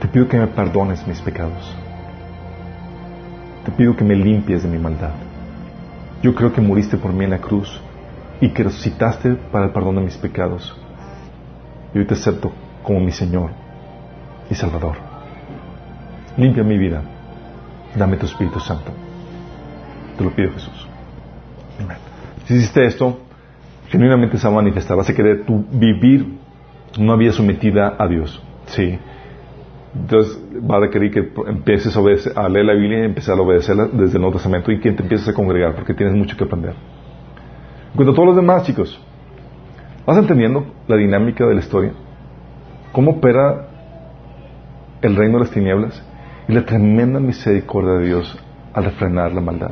Te pido que me perdones mis pecados. Te pido que me limpies de mi maldad. Yo creo que moriste por mí en la cruz y que resucitaste para el perdón de mis pecados. Y hoy te acepto como mi Señor y Salvador. Limpia mi vida. Dame tu Espíritu Santo. Te lo pido, Jesús. Si hiciste esto, genuinamente se va a manifestar. Vas a querer vivir una vida sometida a Dios. Sí. Entonces va a requerir que empieces a, a leer la Biblia y empezar a obedecerla desde el Nuevo Testamento y que te empieces a congregar porque tienes mucho que aprender. En cuanto a todos los demás, chicos, ¿vas entendiendo la dinámica de la historia? ¿Cómo opera el reino de las tinieblas? Y la tremenda misericordia de Dios al refrenar la maldad.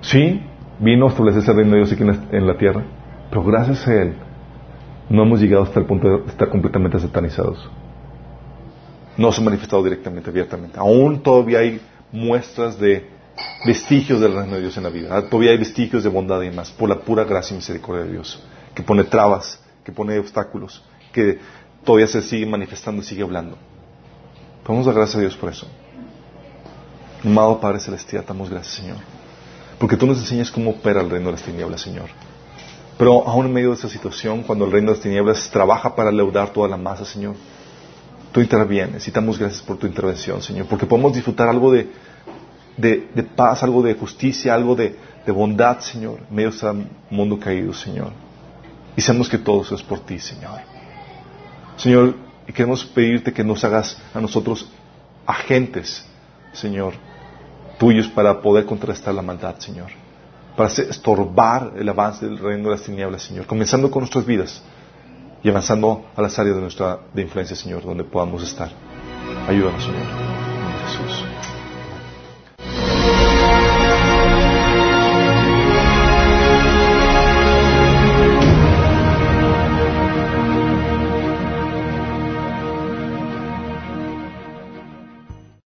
Sí, vino a establecerse el reino de Dios aquí en la, tierra, pero gracias a Él no hemos llegado hasta el punto de estar completamente satanizados. No se ha manifestado directamente, abiertamente. Aún todavía hay muestras de vestigios del reino de Dios en la vida. Todavía hay vestigios de bondad y más, por la pura gracia y misericordia de Dios, que pone trabas, que pone obstáculos, que todavía se sigue manifestando y sigue hablando. Podemos dar gracias a Dios por eso. Amado Padre Celestial, damos gracias, Señor. Porque tú nos enseñas cómo opera el reino de las tinieblas, Señor. Pero aún en medio de esta situación, cuando el reino de las tinieblas trabaja para leudar toda la masa, Señor, tú intervienes y damos gracias por tu intervención, Señor, porque podemos disfrutar algo de, de, paz, algo de justicia, algo de, de bondad, Señor, en medio de este mundo caído, Señor. Y sabemos que todo eso es por ti, Señor. Señor, queremos pedirte que nos hagas a nosotros agentes, Señor, tuyos para poder contrastar la maldad, Señor. Para estorbar el avance del reino de las tinieblas, Señor. Comenzando con nuestras vidas y avanzando a las áreas de nuestra de influencia, Señor, donde podamos estar. Ayúdanos, Señor.